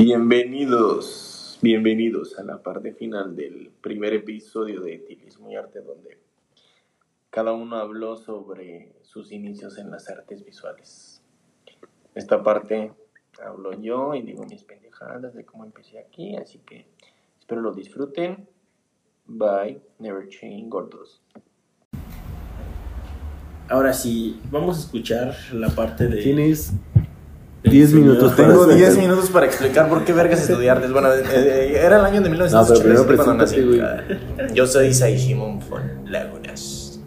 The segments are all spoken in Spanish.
Bienvenidos, bienvenidos a la parte final del primer episodio de Etilismo y Arte, donde cada uno habló sobre sus inicios en las artes visuales. Esta parte hablo yo y digo mis pendejadas de cómo empecé aquí, así que espero lo disfruten. Bye, never change, gordos. Ahora sí, vamos a escuchar la parte de. Tienes 10 señor. minutos Tengo hacer- 10 minutos para explicar por qué vergas estudiar artes. Bueno, eh, eh, era el año de No, pero 1987 primero cuando nací. Yo soy Saishimon von Lagunas.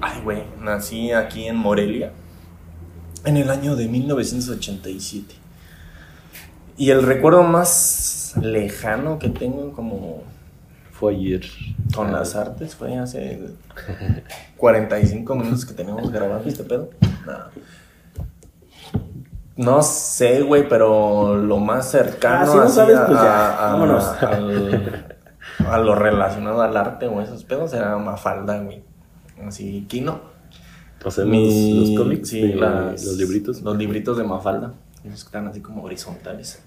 Ay, güey, nací aquí en Morelia en el año de 1987. Y el recuerdo más lejano que tengo como Fue ayer. con las artes fue hace 45 minutos que tenemos grabando este pedo. No. No sé, güey, pero lo más cercano Ah, si no así sabes, a, pues ya, a- a- al- a lo relacionado al arte o esos pedos era Mafalda, güey. Así, Kino. O sea, Mi- los, los cómics, sí, de- las- los libritos. Los libritos de Mafalda. Esos que están así como horizontales.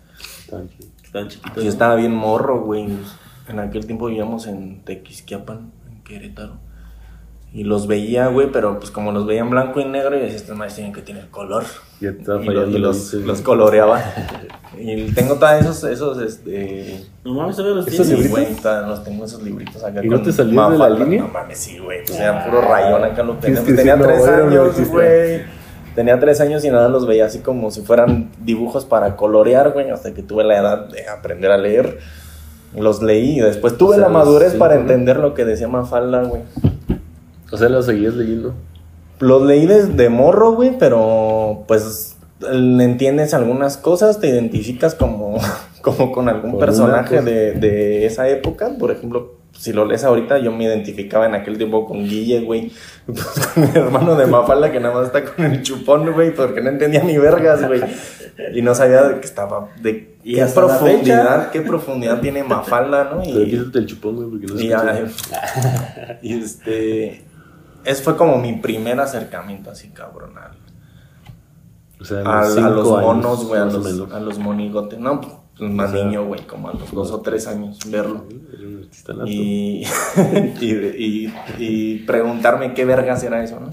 Están chiquitos. Yo estaba bien morro, güey. En aquel tiempo vivíamos en Tequisquiapan, en Querétaro. Y los veía, güey, pero pues como los veía en blanco y negro, y decía, estos más tienen que tener color. Y, los, coloreaba. y tengo todos esos, esos, este... No mames, todavía los ¿Esos. Sí, libritos? los tengo esos libritos acá. ¿Y no te salió de la línea? No mames, sí, güey. Pues era puro rayón acá lo tenía. Pues, tenía tres años, güey. Tenía tres años y nada los veía así como si fueran dibujos para colorear, güey. Hasta que tuve la edad de aprender a leer. Los leí y después tuve O sea, la madurez sí, para ¿no? entender lo que decía Mafalda, güey. O sea, los seguías leyendo. Los leí desde morro, güey, pero pues entiendes algunas cosas, te identificas como, como con algún Con personaje de, de esa época. Por ejemplo, si lo lees ahorita, yo me identificaba en aquel tiempo con Guille, güey. Pues, con mi hermano de Mafalda que nada más está con el chupón, güey, porque no entendía ni vergas, güey. Y no sabía de qué estaba, de Y qué profundidad, qué profundidad tiene Mafalda, ¿no? Y, el chupón, güey, porque no se y escucha. y este. Ese fue como mi primer acercamiento así, cabrón. Al, O sea, a, a los monos, güey, a más los, menos. a los monigotes. No, pues más O sea, niño, güey, como a los dos o tres años, verlo. Y, y, y, y preguntarme qué vergas era eso, ¿no?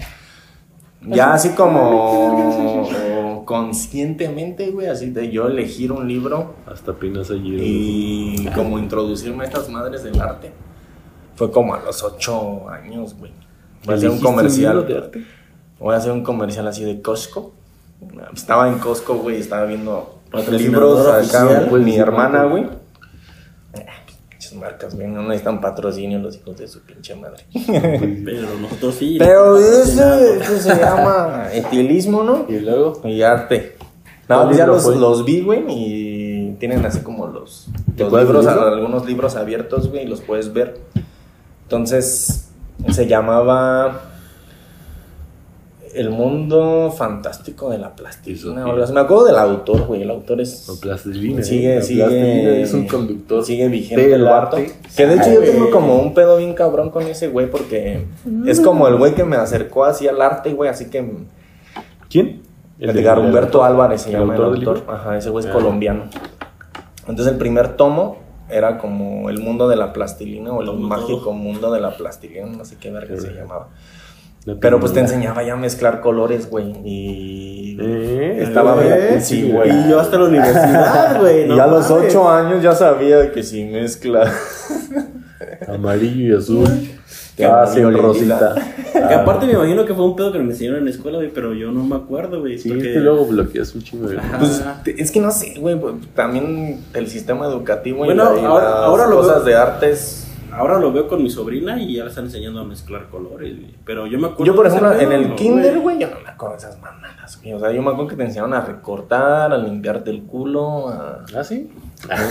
Ya así como conscientemente, güey, así de yo elegir un libro Hasta apenas ayer. y como introducirme a estas madres del arte. Fue como a los ocho años, güey. Voy a hacer un ¿Elegiste comercial. libro de arte? Voy a hacer un comercial así de Costco. Estaba en Costco, güey, estaba viendo libros acá, oficial. pues, mi hermana, güey. Ah, marcas, güey, no necesitan patrocinio los hijos de su pinche madre. Pero nosotros sí. Pero eso, eso se llama estilismo, ¿no? Y luego, Y arte. No, ¿Cuál pues ya los, los vi, güey, y tienen así como los, ¿Te los acuerdas libros, libro? algunos libros abiertos, güey, y los puedes ver. Entonces, se llamaba El mundo fantástico de la plastilina. O. Me acuerdo del autor, güey, el autor es... con plastilina. Sigue, ¿eh? La sigue, plastilina es un conductor. Sigue vigente el vato. arte. Que de hecho yo tengo como un pedo bien cabrón con ese güey porque es como el güey que me acercó así al arte, güey, así que ¿Quién? Edgar de- Humberto Álvarez se ¿El llama el autor del autor. libro? Ajá, ese güey es Ah. colombiano. Entonces el primer tomo era como el mundo de la plastilina o el mágico mundo de la plastilina, no sé qué verga se Sí. llamaba. No Pero pues te enseñaba ya a mezclar colores, güey. Y ¿Eh? estaba ¿Eh? bien. Sí, güey. Y yo hasta la universidad, güey. y a los ocho años ya sabía que si mezcla. Amarillo y azul. Ah, sí, rosita. Que aparte me imagino que fue un pedo que me enseñaron en la escuela, güey, pero yo no me acuerdo, güey. Sí, porque- es que luego bloqueas un chingo. Ajá. Pues es que no sé, güey. pues, También el sistema educativo Bueno, y, la- ahora- las ahora lo cosas veo- de artes. Ahora lo veo con mi sobrina y ya le están enseñando a mezclar colores, güey. Pero yo me acuerdo. Yo, por ejemplo, en el no, kinder, güey, yo no me acuerdo de esas mamadas, güey. O sea, yo me acuerdo que te enseñaron a recortar, a limpiarte el culo, a... ¿Ah, sí?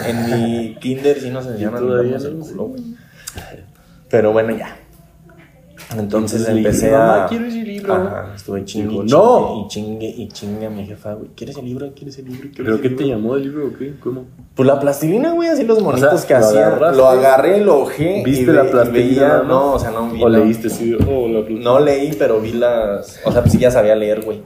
En, en mi kinder sí nos enseñaron a limpiarnos el culo, güey. Pero bueno, ya. Entonces Entonces, empecé dije, a... "Mamá, quiero ese libro". Ajá, estuve chingue, Dijo, "No". chingue, y chingue, y chingue a mi jefa, güey. ¿Quieres el libro? ¿Quieres el libro? ¿Quieres ¿Pero qué te libro?" llamó el libro o qué? ¿Cómo? Pues la plastilina, güey, así los monitos sea, que ¿lo hacía. Lo agarré, lo ojé. ¿Viste y ve- la plastilina? No, o sea, no vi. ¿O la- leíste? Sí, oh, la. No leí, pero vi las. O sea, pues sí ya sabía leer, güey.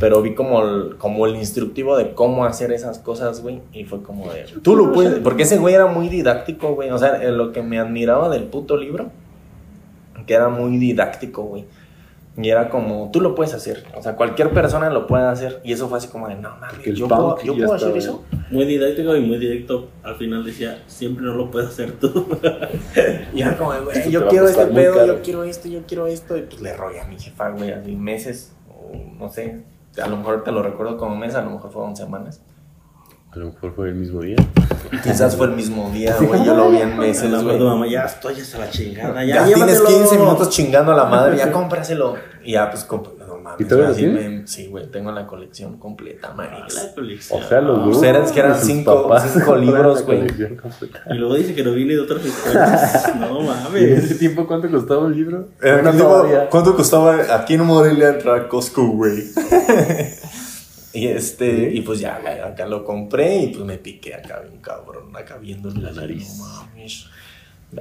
Pero vi como el, como el instructivo de cómo hacer esas cosas, güey. Y fue como de. Tú lo puedes. Porque ese güey era muy didáctico, güey. O sea, eh, lo que me admiraba del puto libro. Que era muy didáctico, güey. Y era como, tú lo puedes hacer. O sea, cualquier persona lo puede hacer. Y eso fue así como de, no mames, yo puedo, yo puedo hacer eso. Muy didáctico y muy directo. Al final decía, siempre no lo puedes hacer tú. Y era como, de, güey, yo quiero este pedo, caro. yo quiero esto, yo quiero esto. Y pues le rogué a mi jefa, güey, así meses. O no sé, a lo mejor te lo recuerdo como mes, a lo mejor fueron semanas. A lo mejor fue el mismo día. Quizás fue el mismo día, güey, yo lo vi en meses, Se la güey. tu mamá, ya estoy hasta la chingada. Ya, Ya, tienes llévatelo". 15 minutos chingando a la madre, ya cómpraselo. Y ya, pues, no mames. ¿Y todavía güey, lo así tienes? me- Sí, güey, tengo la colección completa, la colección. O sea, los Pues eran- que eran cinco- libros, güey. Y luego dice que no viene de otras escuelas. no ¿Y en mames. ese tiempo cuánto costaba el libro? Era todavía. ¿Cuánto costaba aquí en Morelia entrar a Costco, güey? Y este, y pues ya, acá lo compré y pues me piqué acá bien cabrón, acá viendo La nariz. No mames.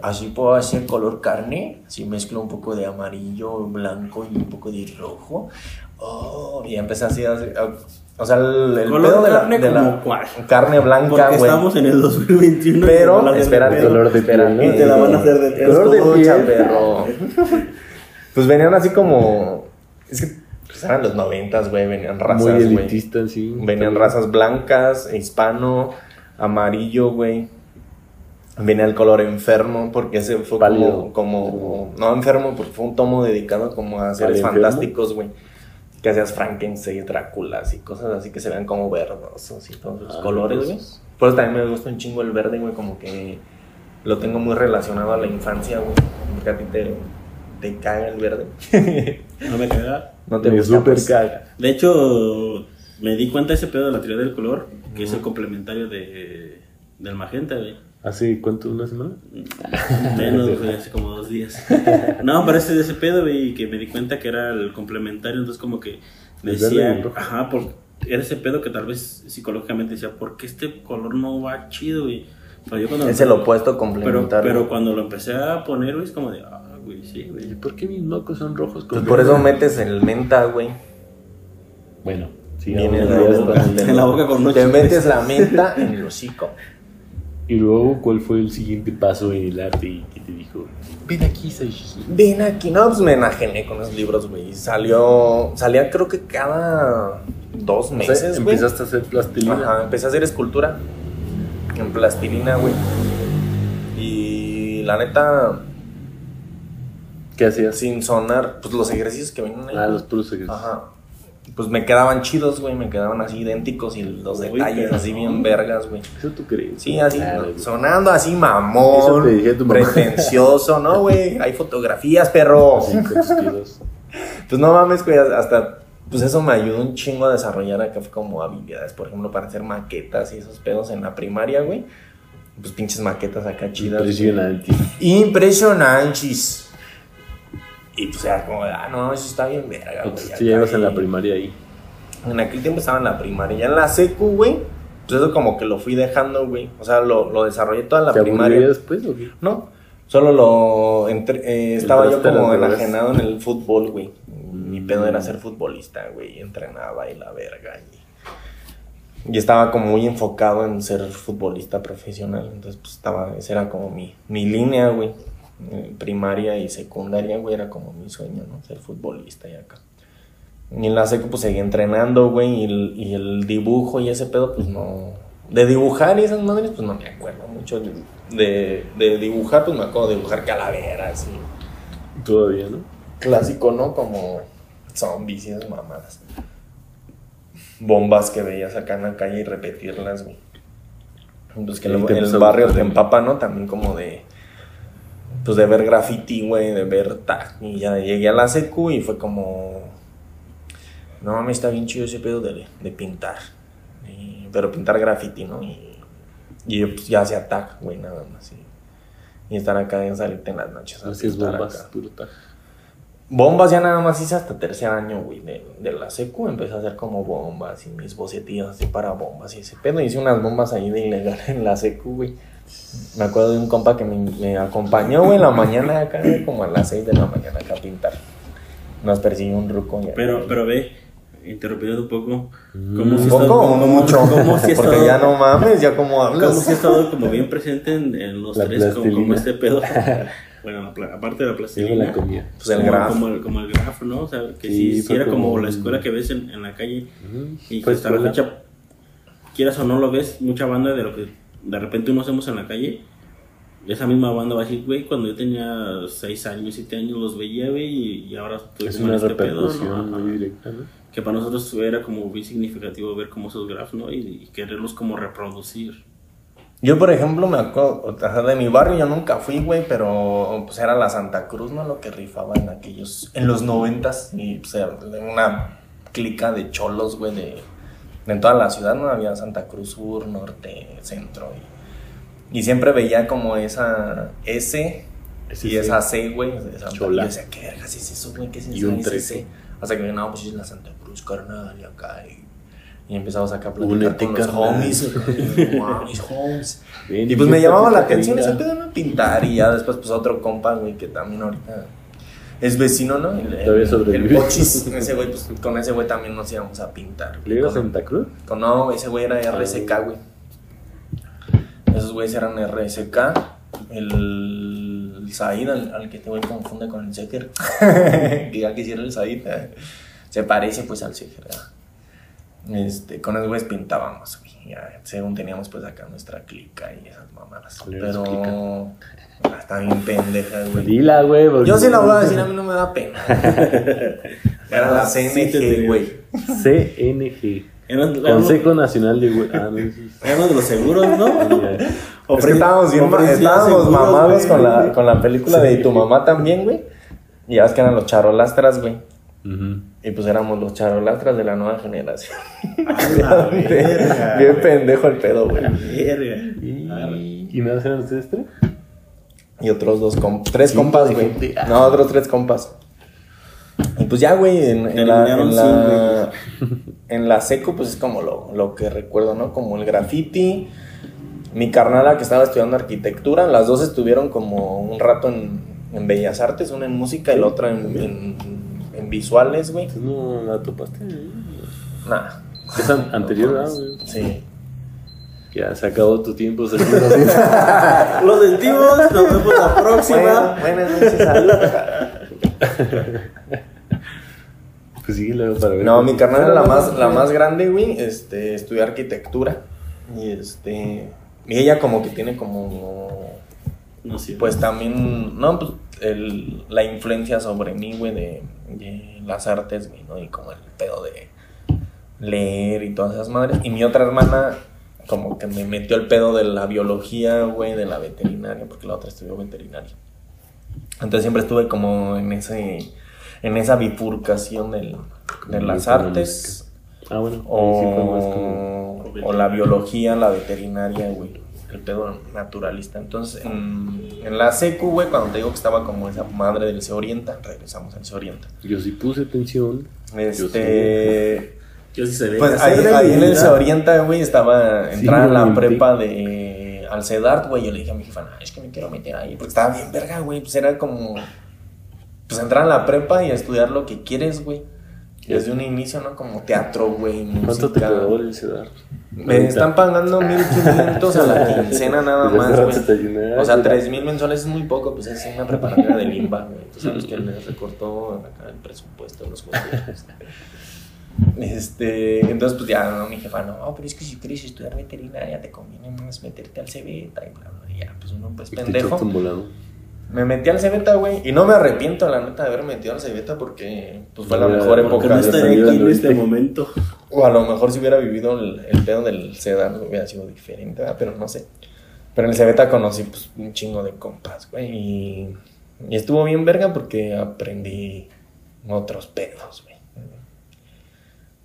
Así puedo hacer color carne, así mezclo un poco de amarillo, blanco y un poco de rojo. Oh, y empecé así a hacer, o sea, el, el ¿Color pedo de la, carne de la- carne blanca, güey. estamos en el 2021. y te Pero, van a hacer de espérate, pedo. color de espera, piel, ¿no? Y te la van a hacer de. Color de piel, perro. Pues venían así como. Es que pues eran los noventas, güey. Venían razas, elitista, sí. Venían razas blancas, hispano, amarillo, güey. Venía el color enfermo, porque ese fue Pálido. como, como. No enfermo, porque fue un tomo dedicado como a seres fantásticos, güey. Que hacías Frankenstein, Dráculas y cosas así que se vean como verdosos y todos los Ah, colores, güey. Por eso también me gusta un chingo el verde, güey, como que lo tengo muy relacionado a la infancia, güey. Porque a ti te, te caga el verde. No me caga. no te Me gusta. super pues. caga. De hecho, me di cuenta de ese pedo de la teoría del color, que es el complementario de, del magenta, güey. ¿Hace cuánto? ¿Una semana? Menos, güey, hace como dos días. No, pero ese de ese pedo, güey, y que me di cuenta que era el complementario, entonces como que decía, ajá, por, era ese pedo que tal vez psicológicamente decía, ¿por qué este color no va chido, güey? Pero yo cuando Es el opuesto pero, complementario. pero cuando lo empecé a poner, güey, es como de, ah, güey, sí, ¿Y güey. por qué mis mocos son rojos? Pues por eso metes el menta, güey. Bueno, sí. Está. de En la boca con Te metes la menta en el hocico. Y luego, ¿cuál fue el siguiente paso en el arte? Y que te dijo, ven aquí, Saishi. Ven aquí, no, pues me enajené con los libros, güey. Salió, salía creo que cada dos O sea, meses, empezaste a hacer plastilina. Ajá, empecé a hacer escultura en plastilina, güey. Y la neta, ¿Qué hacías? sin sonar, pues los ejercicios que vienen ahí. Ah, los puros ejercicios. Ajá. Pues me quedaban chidos, güey, me quedaban así idénticos y los Uy, detalles así no. bien vergas, güey. ¿Eso tú crees? Sí, así, güey. sonando así Eso mamón, tu mamá. pretencioso, ¿no, güey? Hay fotografías, perro. Así. Pues no mames, güey, hasta, pues eso me ayudó un chingo a desarrollar acá como habilidades, por ejemplo, para hacer maquetas y esos pedos en la primaria, güey. Pues pinches maquetas acá chidas. Impresionante. Impresionantes. Y pues era como, ah, no, eso está bien verga, güey. Tú llegas en la primaria ahí. En aquel tiempo estaba en la primaria. Ya en la secu, güey, pues eso como que lo fui dejando, güey. O sea, lo, lo desarrollé toda la ¿Te primaria. después o qué? No, solo lo entre- eh, estaba yo como enajenado en el fútbol, güey. Mi pedo era ser futbolista, güey. Entrenaba y la verga. Y, y estaba como muy enfocado en ser futbolista profesional. Entonces, pues estaba, esa era como mi, mi línea, güey. Primaria y secundaria, güey, era como mi sueño, ¿no? Ser futbolista y acá. Y en la secu, pues seguí entrenando, güey. Y el, y el dibujo y ese pedo, pues no. De dibujar y esas madres, pues no me acuerdo mucho. De, de, dibujar, pues me acuerdo de dibujar calaveras y Todavía, ¿no? clásico, ¿no? Como zombies y esas mamadas. Bombas que veías acá en la calle y repetirlas, güey. Pues que el, el barrio te empapa, ¿no? También como de. Pues de ver graffiti, güey, de ver tag. Y ya llegué a la secu y fue como. No mames, está bien chido ese pedo de, de pintar. Y- pero pintar graffiti, ¿no? Y, y yo pues ya hacía tag, güey, nada más. Y, y estar acá en salirte en las noches. a Hacías pintar bombas, puro tajo. Bombas ya nada más hice hasta tercer año, güey, de, de la secu. Empecé a hacer como bombas y mis bocetillos así para bombas y ese pedo. Hice unas bombas ahí de ilegal en la secu, güey. Me acuerdo de un compa que me, me acompañó, güey, en la mañana acá, como a las 6 de la mañana acá a pintar. Nos persiguió un ruco. y- Pero, pero ve, interrumpiendo un poco. Mm. ¿Cómo si poco o mucho. cómo si Porque estado- ya no mames, ya como Como hablas. si ha estado como bien presente en, en los La tres, como, como este pedo. bueno, aparte de la plastilina. la comida. Pues el como, graf. Como el, como el graf, ¿no? O sea, que Sí, fue era como como la escuela que ves en, en la calle Ujú. y que Fue hasta la fecha, quieras o no lo ves, mucha banda de lo que de repente uno hacemos en la calle, esa misma banda va a decir, güey, cuando yo tenía 6 años, 7 años los veía, güey, y, y ahora estoy Es una este pedo, ¿no? repercusión muy directa, ¿no? Que para nosotros era como muy significativo ver como esos grafs, ¿no? Y, y quererlos como reproducir. Yo, por ejemplo, me acuerdo, o sea, de mi barrio yo nunca fui, güey, pero pues era la Santa Cruz, ¿no? Lo que rifaba en aquellos, en los noventas, y pues era de una clica de cholos, güey, de, en toda la ciudad, ¿no? Había Santa Cruz Sur, Norte, Centro, y, y siempre veía como esa S Ese y sí. esa C, güey, Chola. Y decía, ¿qué vergas es eso, güey? ¿Qué es Y esa un SC? 13. Hasta que me no, pues es la Santa Cruz, carnal, y acá, y, y empezamos acá a Únete, platicar con los homies, wow, mis homies. Ven, Y pues me llamaba la atención ese pedo, ¿no? Pintar y ya después pues otro compa, güey, que también ahorita es vecino, ¿no? El, Todavía sobrevive. el Pochis, ese güey, pues con ese güey también nos íbamos a pintar. ¿Le iba a Santa Cruz? con- no, ese güey era RSK, güey. Esos güeyes eran RSK. El, el Said, al, al que este güey confunde con el Seker. que ya quisiera el Said. eh, Se parece pues al. ¿verdad? Este, con esos güeyes pintábamos. Ya, según teníamos pues acá nuestra clica y esas mamadas. ¿Cuál era su Pero ah, está bien pendeja, güey. Dila, güey. porque- Yo sí la voy a decir, a mí no me da pena. Era la te CNG, güey. CNG. Consejo Nacional de... Güey- Ah, no, sí. era uno de los seguros, ¿no? Ya. Es que estábamos bien estábamos seguros, mamados con la, con la película de tu mamá también, güey. Y ya ves que eran los charolastras, güey. Y pues éramos los charolastras de la nueva generación. A la verga. bien pendejo el pedo, güey. Verga. ¿Y, ¿Y nada eran ustedes tres? Y otros dos compas. Tres compas, güey. No, otros tres compas. Y pues ya, güey, en, en la, en, la, en la seco, pues es como lo, lo que recuerdo, ¿no? Como el graffiti. Mi carnala que estaba estudiando arquitectura, las dos estuvieron como un rato en, en Bellas Artes, una en música y la otra en visuales, güey. ¿Tú no la topaste? Nah. Es an- anterior, No ¿ah? Sí. Ya se acabó tu tiempo. se- Lo sentimos, nos vemos la Bueno, próxima. buenas noches, salud. pues sí, luego para ver. No, mi carnal era la más, la más grande, güey. Este, estudió arquitectura. Y este. Y ella como que tiene como. No sé. Pues también. No, pues el, la influencia sobre mí, güey, de, de las artes, güey, ¿no? Y como el pedo de leer y todas esas madres. Y mi otra hermana, como que me metió el pedo de la biología, güey, de la veterinaria, porque la otra estudió veterinaria. Entonces siempre estuve como en ese. En esa bifurcación del, de las artes. Ah, bueno. sí como. O, o la biología, la veterinaria, güey. El pedo naturalista. Entonces, en, en la secu, güey, cuando te digo que estaba como esa madre del Se Orienta, regresamos al Se Orienta. Yo sí puse atención. Este. Yo sí se ve. Pues ahí, ahí en el Se Orienta, güey, estaba Sí, entrando en la prepa de al CEDART, güey. Yo le dije a mi jefa, es que me quiero meter ahí. Porque estaba bien verga, güey. Pues era como. Pues entrar a la prepa y estudiar lo que quieres, güey. Desde un inicio, ¿no? Como teatro, güey. ¿Cuánto te pagó el CEDAR? Me están pagando 1500 a la quincena nada más, güey. O sea, ay, 3000 mensuales es muy poco, pues es una preparatoria de Limba, güey. Tú sabes que recortó acá el presupuesto los. Este, entonces pues ya no, mi jefa, no, pero es que si quieres estudiar veterinaria te conviene más meterte al CBETA y bla, bla, y ya, pues uno pues pendejo. Me metí al CBETA, güey, y no me arrepiento, la neta, de haber metido al CBETA porque pues fue la mejor época. no de estaría mi vida. aquí en este momento. O a lo mejor si hubiera vivido el, el pedo del CEDAR hubiera sido diferente, ¿verdad? pero no sé. Pero en el Cebeta conocí pues, un chingo de compas, güey. Y, y estuvo bien verga porque aprendí otros pedos, güey.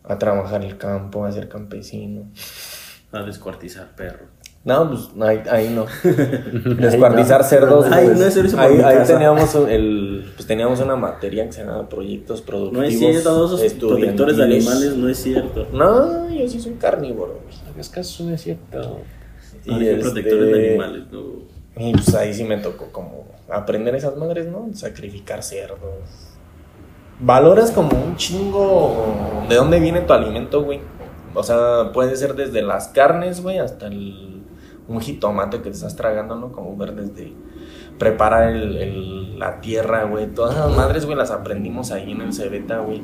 A trabajar el campo, a ser campesino. A descuartizar perro. No, pues ahí, ahí no. Descuartizar cerdos. Ay, pues, no, eso por ahí, ahí teníamos el, pues teníamos una materia que se llama proyectos No productivos. es cierto, todos esos protectores de animales no es cierto. No, yo sí soy carnívoro. Es caso, no es cierto. Y No, hay protectores de este, animales, no. Y pues ahí sí me tocó como aprender esas madres, ¿no? Sacrificar cerdos. valoras como un chingo de dónde viene tu alimento, güey. O sea, puede ser desde las carnes, güey, hasta el, un jitomate que te estás tragando, ¿no? Como ver desde preparar el, el- la tierra, güey. Todas esas madres, güey, las aprendimos ahí en el Cebeta, güey.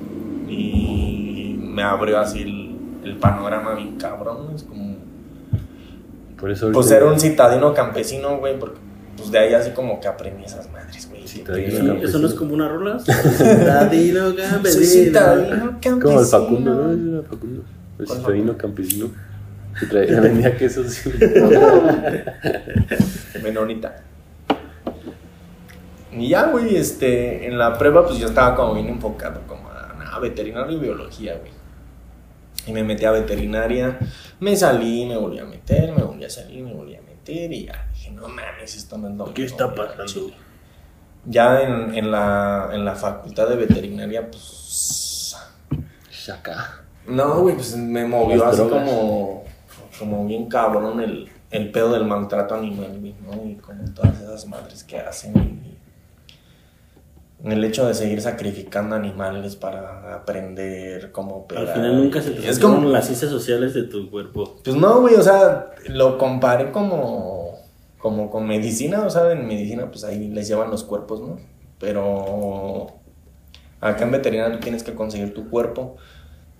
Y me abrió así el, el panorama bien cabrón, ¿no? Es como... Por eso Pues era un citadino campesino, güey, porque pues de ahí así como que aprendí esas madres, güey. Sí. ¿Eso no es como una rola? Citadino campesino. citadino campesino. Como el Facundo, ¿no? Facundo. El ¿Cuál citadino campesino. Que traía, vendía quesos. Menonita. Y ya, güey, este, en la prueba, pues yo estaba como bien enfocado, como a nada, veterinaria y biología, güey. Y me metí a veterinaria, me salí, me volví a meter, me volví a salir, me volví a meter, y ya dije, no mames, esto no es lo ¿Qué está pasando? chile". Ya en, en, la, en la facultad de veterinaria, pues Chaca. no, güey, pues me movió Las así drogas. como, como bien cabrón el, el pedo del maltrato animal, güey, ¿no? Y como todas esas madres que hacen. Y el hecho de seguir sacrificando animales para aprender cómo Al operar. final nunca se te Es como como... las ciencias sociales de tu cuerpo. Pues no, güey, o sea, lo comparé como, como con medicina, o sea, en medicina pues ahí les llevan los cuerpos, ¿no? Pero acá en veterinario tienes que conseguir tu cuerpo.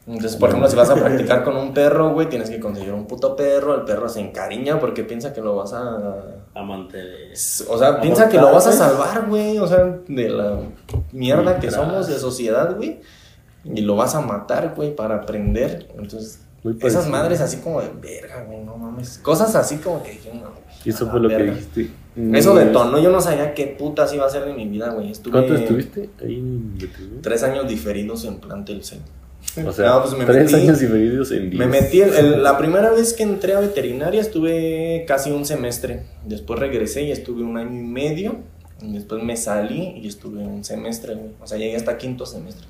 Entonces, por ejemplo, si vas a practicar con un perro, güey, tienes que conseguir un puto perro, el perro se encariña porque piensa que lo vas a... A mantener. O sea, piensa que lo vas a salvar, güey, o sea, de la mierda que somos de sociedad, güey. Y lo vas a matar, güey, para aprender. Entonces, Muy esas madres así como de verga, güey, no mames. Cosas así como que dije, no. Y eso fue lo que dijiste. Eso Mm, detonó, yo no sabía qué putas iba a hacer de mi vida, güey. Estuve ¿Cuánto estuviste ahí en tres años diferidos en Plantel O sea, No, pues me tres metí- años diferidos en Me diez. metí, el- el- la primera vez que entré a veterinaria estuve casi un semestre. Después regresé y estuve un año y medio. Y después me salí y estuve un semestre, güey. O sea, llegué hasta quinto semestre.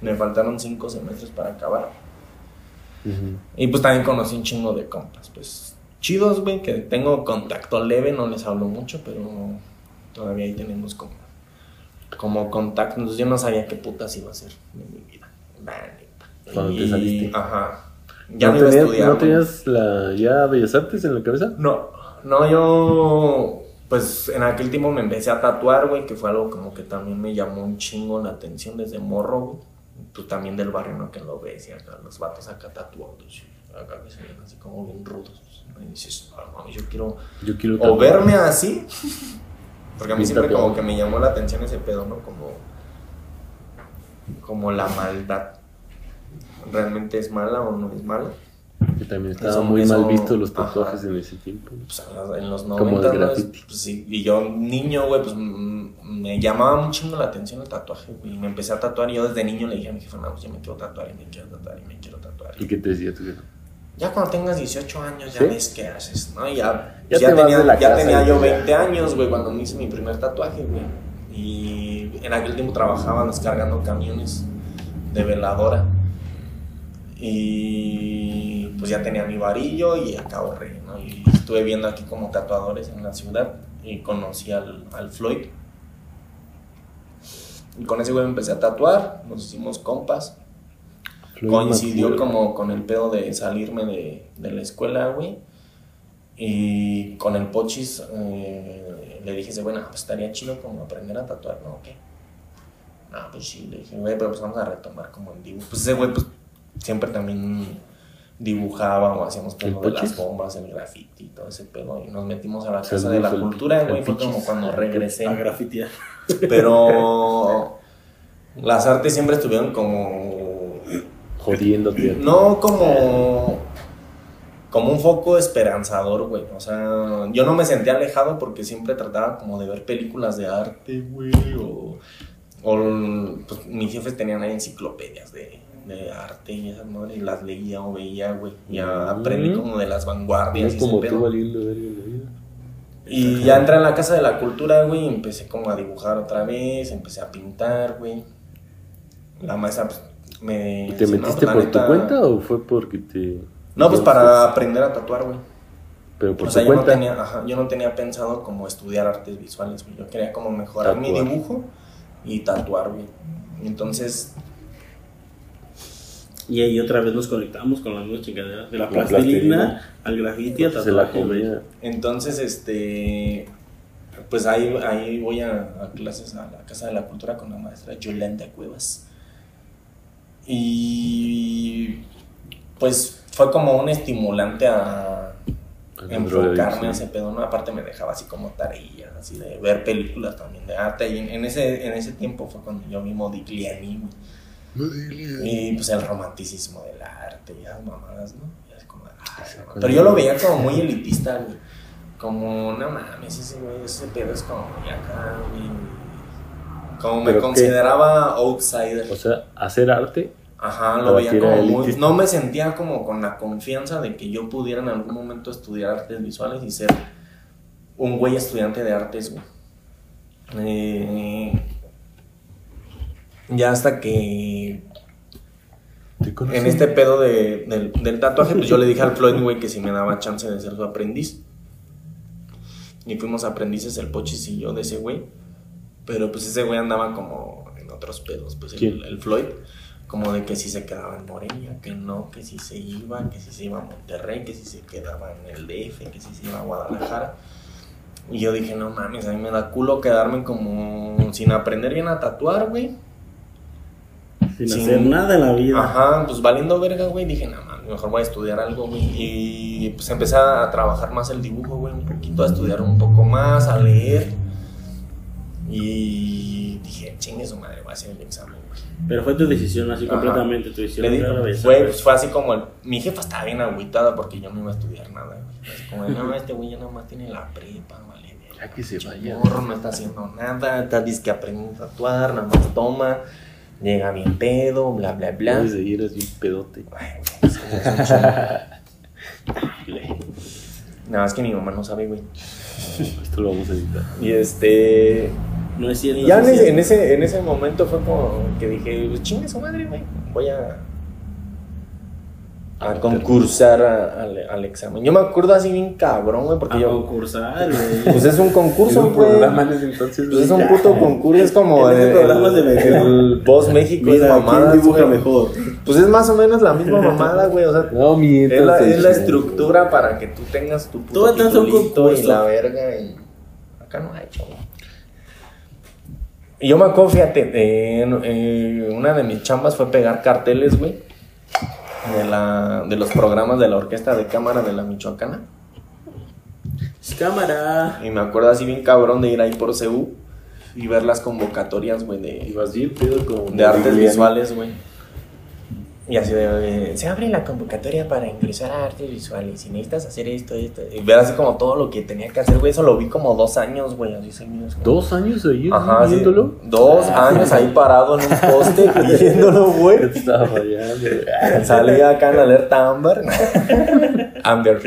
Me faltaron cinco semestres para acabar. Ujú. Y pues también conocí un chingo de compas, pues chidos, güey, que tengo contacto leve, no les hablo mucho, pero todavía ahí tenemos como, como contacto. Entonces yo no sabía qué putas iba a hacer de mi vida. Cuando te saliste. Ajá. Ya ¿No, no tenías, estudiar. ¿No tenías la ya Bellas Artes en la cabeza? No, no, yo, pues en aquel tiempo me empecé a tatuar, güey, que fue algo como que también me llamó un chingo la atención desde morro, güey. Pues también del barrio, ¿no? Que lo ves y acá los vatos acá tatuados, acá que se ven así como bien rudos. Y dices, "Ah, mami, yo quiero Yo quiero o verme así, porque a mí siempre como que me llamó la atención ese pedo, ¿no? Como, como la maldad. ¿Realmente es mala o no es mala? Que también estaban Eso- muy eso- mal vistos los ajá. tatuajes en ese tiempo. pues, en los Como 90, el ¿no? graffiti. Pues, sí, y yo, niño, güey, pues mm, me llamaba un chingo la atención el tatuaje, güey. Y me empecé a tatuar y yo desde niño le dije a mi jefe, no, pues yo me quiero tatuar y me quiero tatuar y me quiero tatuar. ¿Y qué te decía tu jefe? Ya cuando tengas 18 años ya ¿Sí? ves qué haces, ¿no? Y ya, Ya ya, te vas tenía, ya casa yo ya. 20 años, güey, cuando me hice mi primer tatuaje, güey. Y en aquel tiempo trabajaba descargando camiones de veladora. Y pues ya tenía mi varillo y acá ahorré, ¿no? Y estuve viendo aquí como tatuadores en la ciudad y conocí al, al Floyd. Y con ese güey me empecé a tatuar, nos hicimos compas coincidió como con el pedo de salirme de, de la escuela, güey. Y con el Pochis eh, le dije, bueno, pues estaría chido como aprender a tatuar, ¿no? ¿Qué? No, pues sí, le dije, güey, pero pues vamos a retomar como en dibujo. Pues ese güey, pues siempre también dibujaba o hacíamos todo ¿El lo de las bombas, el graffiti y todo ese pedo. Y nos metimos a la casa Saludos de la al- cultura, güey. Fue como cuando regresé. A grafitear. Pero las artes siempre estuvieron como Jodiéndote. no como como un foco esperanzador, güey. O sea, yo no me sentía alejado porque siempre trataba como de ver películas de arte, güey, o, o pues, mis jefes tenían ahí enciclopedias de, de arte y esas madres, y las leía o veía, güey. Y a- aprendí Mm. como de las vanguardias y es como tú valiendo en la vida. Y ya entré en la casa de la cultura, güey, y empecé como a dibujar otra vez, empecé a pintar, güey. La maestra pues, me... ¿Y te dice, "No, metiste por tu cuenta o fue porque te.? No, pues para aprender a tatuar, güey. Pero por O sea, tu yo no, cuenta. tenía, ajá, yo no tenía pensado como estudiar artes visuales, güey. Yo quería como mejorar mi dibujo y tatuar, güey. Entonces, Y ahí otra vez nos conectamos con las mismas chingaderas. De la La plastilina, plastilina. al grafiti, la tatuaje, güey. entonces, este, pues ahí, ahí voy a, a clases a la Casa de la Cultura con la maestra Yolanda Cuevas. Y pues fue como un estimulante a enfocarme a ese pedo, ¿no? Aparte me dejaba así como tareas, así de ver películas también de arte. Y en, ese, en ese tiempo fue cuando yo vi Modigliani. Y pues el romanticismo del arte y esas mamadas, ¿no? Y así como, ay, no. Pero yo lo veía como muy elitista, güey. Como, no mames, ese pedo es como muy acá, güey. Como me consideraba outsider. O sea, hacer arte. Ajá, lo veía como muy... No me sentía como con la confianza de que yo pudiera en algún momento estudiar artes visuales y ser un güey estudiante de artes, güey. Eh, ya hasta que en este pedo de- del, del tatuaje, pues yo le dije al Floyd, güey, que si me daba chance de ser su aprendiz. Y fuimos aprendices el Pochis y yo de ese güey. Pero pues ese güey andaba como en otros pedos, pues el, Floyd. Como de que si se quedaba en Morelia, que no, que si se iba, que si se iba a Monterrey, que si se quedaba en el DF, que si se iba a Guadalajara. Y yo dije, no mames, a mí me da culo quedarme como sin aprender bien a tatuar, güey. Sin Sin- hacer nada en la vida. Ajá, pues valiendo verga, güey. Dije, no mames, mejor voy a estudiar algo, güey. Y pues empecé a trabajar más el dibujo, güey, un poquito, a estudiar un poco más, a leer. Y dije, chingue su madre, voy a hacer el examen, güey. Pero fue tu decisión, así Ajá. completamente tu decisión. Le dije, güey, güey. pues fue así como el- mi jefa estaba bien agüitada porque yo no iba a estudiar nada, güey. Así como, no, este güey ya nada más tiene la prepa, vale. Ya que se vaya. Morro, no está haciendo nada, está dice que aprendiendo a tatuar, nada más toma, llega bien pedo, bla, bla, bla. Antes de ir eras bien pedote. Ay, güey. Nada, es que mi mamá no sabe, güey. Esto lo vamos a editar. Y este. No es cierto. Y ya en es ese, en ese, en ese momento fue como que dije, pues chingue su madre, güey. Voy a. a concursar a- al, al examen. Yo me acuerdo así bien cabrón, güey, porque A yo. concursar, güey. Pues es un concurso, güey. programa en ese entonces. Pues es un puto concurso, es como En el, programa me- el Voz México es Mira, mamada. ¿quién dibuja mejor? Pues es más o menos la misma mamada, güey. O sea, No, mientas. Es la, es la estructura para que tú tengas tu puto Todo está en un titulito concurso. y la verga y acá no hay chavo. Y yo me acuerdo, fíjate, eh, eh, una de mis chambas fue pegar carteles, güey, de, la, de los programas de la orquesta de cámara de la Michoacana. Cámara. Y me acuerdo así bien cabrón de ir ahí por CU y ver las convocatorias, güey, de, Ibas bien pedo con. de artes visuales, güey. Y así de, se abre la convocatoria para ingresar a artes visuales y necesitas hacer esto, esto. Y ver así como todo lo que tenía que hacer, güey. Eso lo vi como dos años, güey, así seguidos. ¿Dos años ahí Ajá, sí. viéndolo? Dos años ahí parado en un poste viéndolo, güey. estaba fallando. Salía acá en alerta Amber. Amber.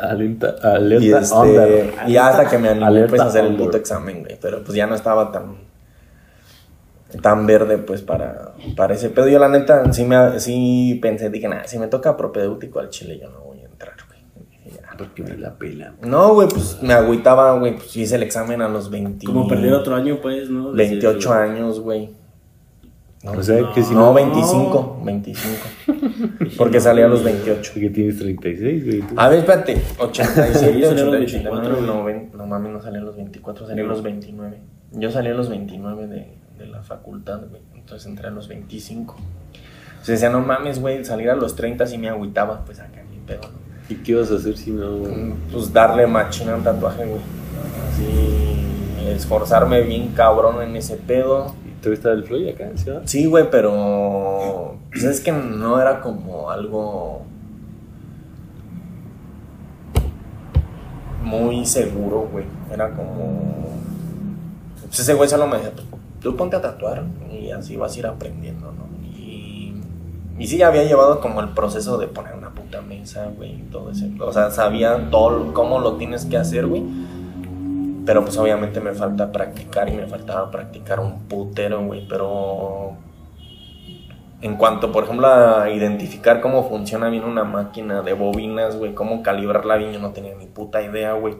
Alerta, alerta Y, este, y hasta que me animé pues, a hacer el puto examen, güey. Pero pues ya no estaba tan tan verde pues para, para ese pedo. Yo la neta sí, me, sí pensé, dije, nada, si me toca propedéutico al chile yo no voy a entrar, güey. Ya. Porque me la pela. No, güey, pues me agüitaba, güey. Pues hice el examen a los 20, Como perder otro año, pues, ¿no? 28 años, güey. No, O sea que si no, no. 25, 25. Porque salí a los 28. Que tienes 36, güey. A ver, espérate. 87, Sí, yo salí a los 88, 24, 89, güey. no, no mames, no salí a los 24, salí a los 29. Yo salí a los 29 de, de la facultad, güey. Entonces entré a los 25. O sea, decía, no mames, güey, salir a los 30 sí me agüitaba, pues acá ni pedo, ¿no? ¿Y qué vas a hacer si no.? Pues darle machina al tatuaje, güey. Así, esforzarme bien cabrón en ese pedo. ¿Y todavía está el Floyd acá en Ciudad? Sí, güey, pero pues es que no era como algo muy seguro, güey. Era como pues ese güey solo me decía, pues, tú ponte a tatuar y así vas a ir aprendiendo, ¿no? Y, y sí, había llevado como el proceso de poner una puta mesa, güey, todo ese. O sea, sabía todo cómo lo tienes que hacer, güey. Pero pues obviamente me falta practicar y me faltaba practicar un putero, güey. Pero en cuanto, por ejemplo, a identificar cómo funciona bien una máquina de bobinas, güey, cómo calibrarla bien, yo no tenía ni puta idea, güey.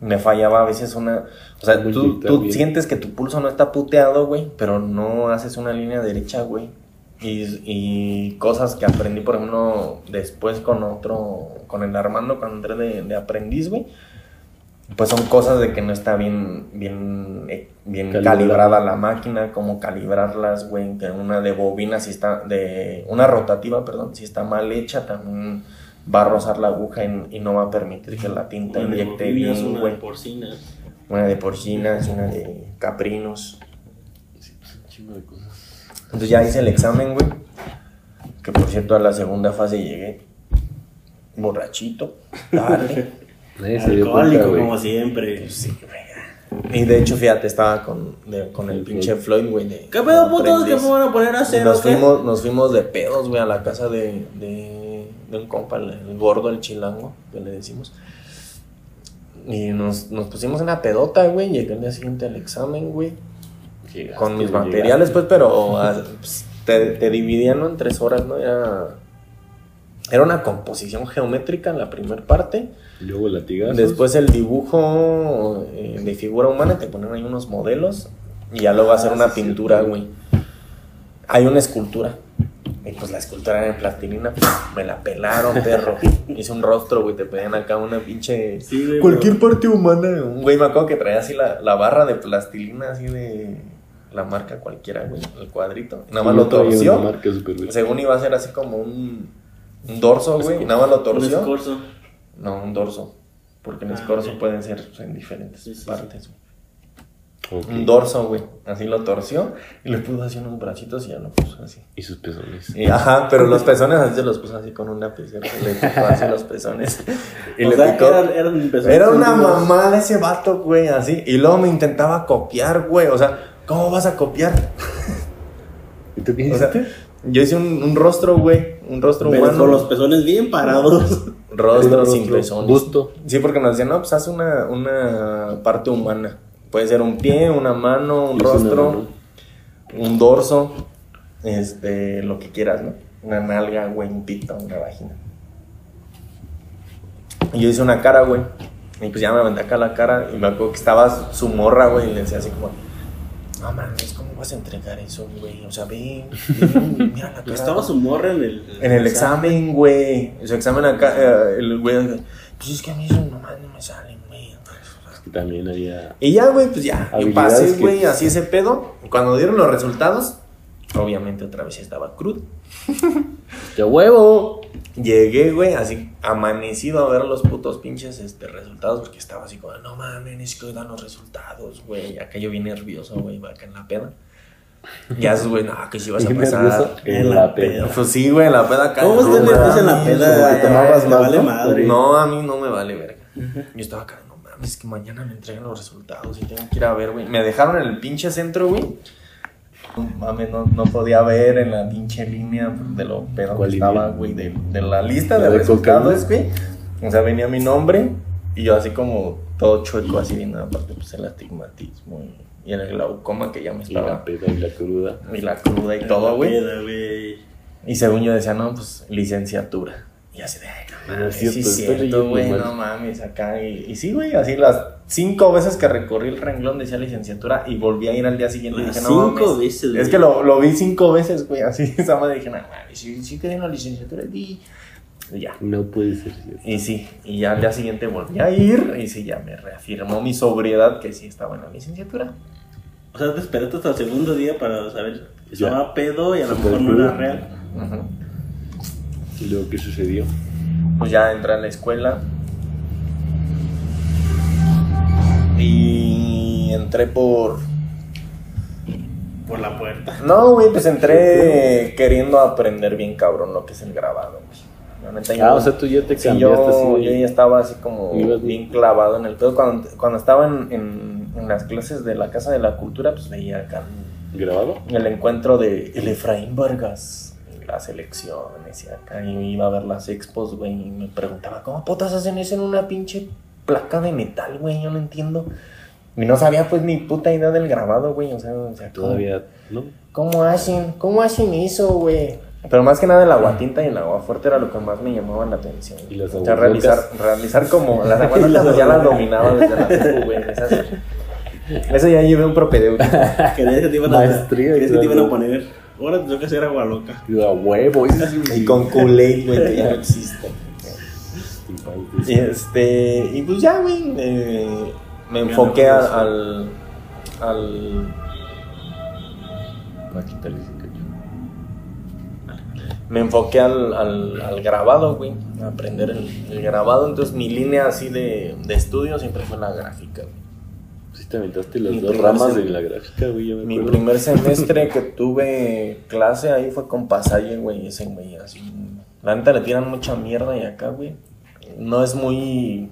Me fallaba a veces una... O sea, tú, tú sientes que tu pulso no está puteado, güey, pero no haces una línea derecha, güey. Y, y cosas que aprendí, por ejemplo, después con otro, con el Armando, cuando entré de, de aprendiz, güey. Pues son cosas de que no está bien, bien, eh, bien Calibrada. calibrada la máquina, cómo calibrarlas, güey. Que una de bobina, si está, de una rotativa, perdón, si está mal hecha, también va a rozar la aguja y, y no va a permitir que la tinta Una inyecte bien, una de porcinas. Una de porcinas, una de caprinos. Sí, pues, un chingo de cosas. Entonces ya hice el examen, güey. Que por cierto a la segunda fase llegué borrachito, cuenta, Alcohólico, como siempre. Sí, güey. Y de hecho, fíjate, estaba con, de- con el pinche Floyd, güey. de- ¿Qué pedo, putos? ¿Qué me van a poner a hacer? nos o qué? fuimos, nos fuimos de pedos, güey, a la casa de, de, de un compa, el, el gordo, el chilango, que le decimos. Y nos, nos pusimos en la pedota, güey. Llegué el día siguiente al examen, güey. Llegaste, Con mis llegaste. materiales, pues, pero ah, pues, te, te dividían ¿no? en tres horas, ¿no? Era, era una composición geométrica en la primera parte. Y Luego latigazos. Después el dibujo eh, de figura humana, te ponen ahí unos modelos. Y ya luego hacer Ah, una sí, pintura, güey. Hay una escultura. Y pues la escultura era en plastilina. pues, me la pelaron, perro. Hice un rostro, güey. Te pedían acá una pinche. Sí, güey, Cualquier parte humana. Un güey me acuerdo que traía así la, la barra de plastilina, así de. La marca cualquiera, güey. El cuadrito. Nada más lo torció. marca. Según iba a ser así como un. Un dorso, güey. y Nada más lo Un torció. escorzo. No, un dorso. Porque el Ah, escorzo pueden ser en diferentes Sí, sí, partes. Un dorso, güey. Así lo torció y le puso así unos bracitos y ya lo puso así. Y sus pezones. Y, ajá, pero los pezones así se los puso así con un lapicero. Le picó así los pezones. Y o le sea, picó. eran, eran pezones Era una sentidos. mamada ese vato, güey, así. Y luego me intentaba copiar, güey. O sea, ¿cómo vas a copiar? ¿Y tú qué O sea, hiciste? yo hice un, un rostro, güey. Un rostro Pero humano. con los pezones bien parados. Rostro Rostro, sin pezones. busto. Sí, porque nos decían, no, pues haz una, una parte humana. Puede ser un pie, una mano, un rostro, un dorso, este, lo que quieras, ¿no? Una nalga, güey, un pito, una vagina. Y yo hice una cara, güey. Y pues ya me aventé acá la cara y me acuerdo que estaba su morra, güey, y le decía así como, no mames, ¿cómo vas a entregar eso, güey? O sea, ven, ven, mira la cara. Estaba su morra en el... En el examen, güey. En su examen acá, eh, el güey. Pues es que a mí eso nomás no me salen, güey. Que también había. Y ya, güey, pues ya. Y Habilidades pasé, que- güey, así ese pedo. Cuando dieron los resultados, obviamente otra vez estaba crudo. ¡Ya huevo! Llegué, güey, así amanecido a ver los putos pinches este, resultados, porque estaba así como, no mames, es que dan los resultados, güey. Acá yo bien nervioso, güey, acá en la peda. Y esos, güey, no, que si vas a pasar. En la peda. Pues sí, güey, en la peda acá. ¿Cómo no dice en la peda? güey, Te tomabas vale ¿no? madre. No, a mí no me vale verga. Yo estaba acá, no mames, es que mañana me entregan los resultados y tengo que ir a ver, güey. Me dejaron en el pinche centro, güey. No mames, no, no podía ver en la pinche línea de lo pedo que ¿Cuál estaba, güey, de, de la lista ¿La de de resultados, güey. O sea, venía mi nombre y yo así como todo chueco, así viendo aparte pues el astigmatismo y, y el glaucoma que ya me Y la estaba. peda y la cruda. Y la cruda y En todo, güey. Y según yo decía, no, pues licenciatura. Y así de, no No mames, sí es cierto, güey, no mames, acá. Y, y sí, güey, así las cinco veces que recorrí el renglón decía licenciatura y volví a ir al día siguiente y Las dije, no cinco mames. veces, Es que lo, lo vi cinco veces, güey, así. Esa madre dije, no mames, sí, sí quedé en la licenciatura y y ya. No puede ser cierto. Y sí, y ya al día siguiente volví a ir y sí, ya me reafirmó mi sobriedad que sí estaba en la licenciatura. O sea, te esperaste hasta el segundo día para saber si estaba pedo y a lo mejor no era real. ¿Y luego qué sucedió? pues ya entré a la escuela. Y entré por... Por la puerta. No, güey, pues entré queriendo aprender bien cabrón lo que es el grabado, güey. La neta, yo- Ah, o sea, tú ya te sí, cambiaste yo, así. yo ya estaba así como bien clavado en el pedo. Cuando, cuando estaba en, en- en las clases de la Casa de la Cultura, pues veía acá ¿Grabado? el encuentro de el Efraín Vargas, las elecciones y acá, y iba a ver las expos, güey, y me preguntaba, ¿cómo putas hacen eso en una pinche placa de metal, güey? Yo no entiendo. Y no sabía pues ni puta idea del grabado, güey, o sea, o sea, ¿cómo- Todavía, ¿no? ¿cómo, hacen? ¿Cómo hacen eso, güey? Pero más que nada el agua tinta y el agua fuerte era lo que más me llamaba la atención. Y las o sea, realizar, realizar como las aguas locas ya las dominaba desde la secu, güey. Esas- Eso ya llevé un propedéutico. Querías que te iban a, que te iban a poner. Ahora te toca hacer agua loca. A huevo, Y con Kool-Aid, güey, que ya no existe. Y este, y pues ya, güey, eh, me enfoqué al, al, al- me enfoqué al, al, al grabado, güey, a aprender el, el grabado. Entonces mi línea así de, de estudio siempre fue la gráfica. güey. Sí te aventaste las Mi dos ramas de la gráfica, güey, ya me Mi primer semestre que tuve clase ahí fue con Pasalle, güey, ese güey, así. La neta le tiran mucha mierda y acá, güey. No es muy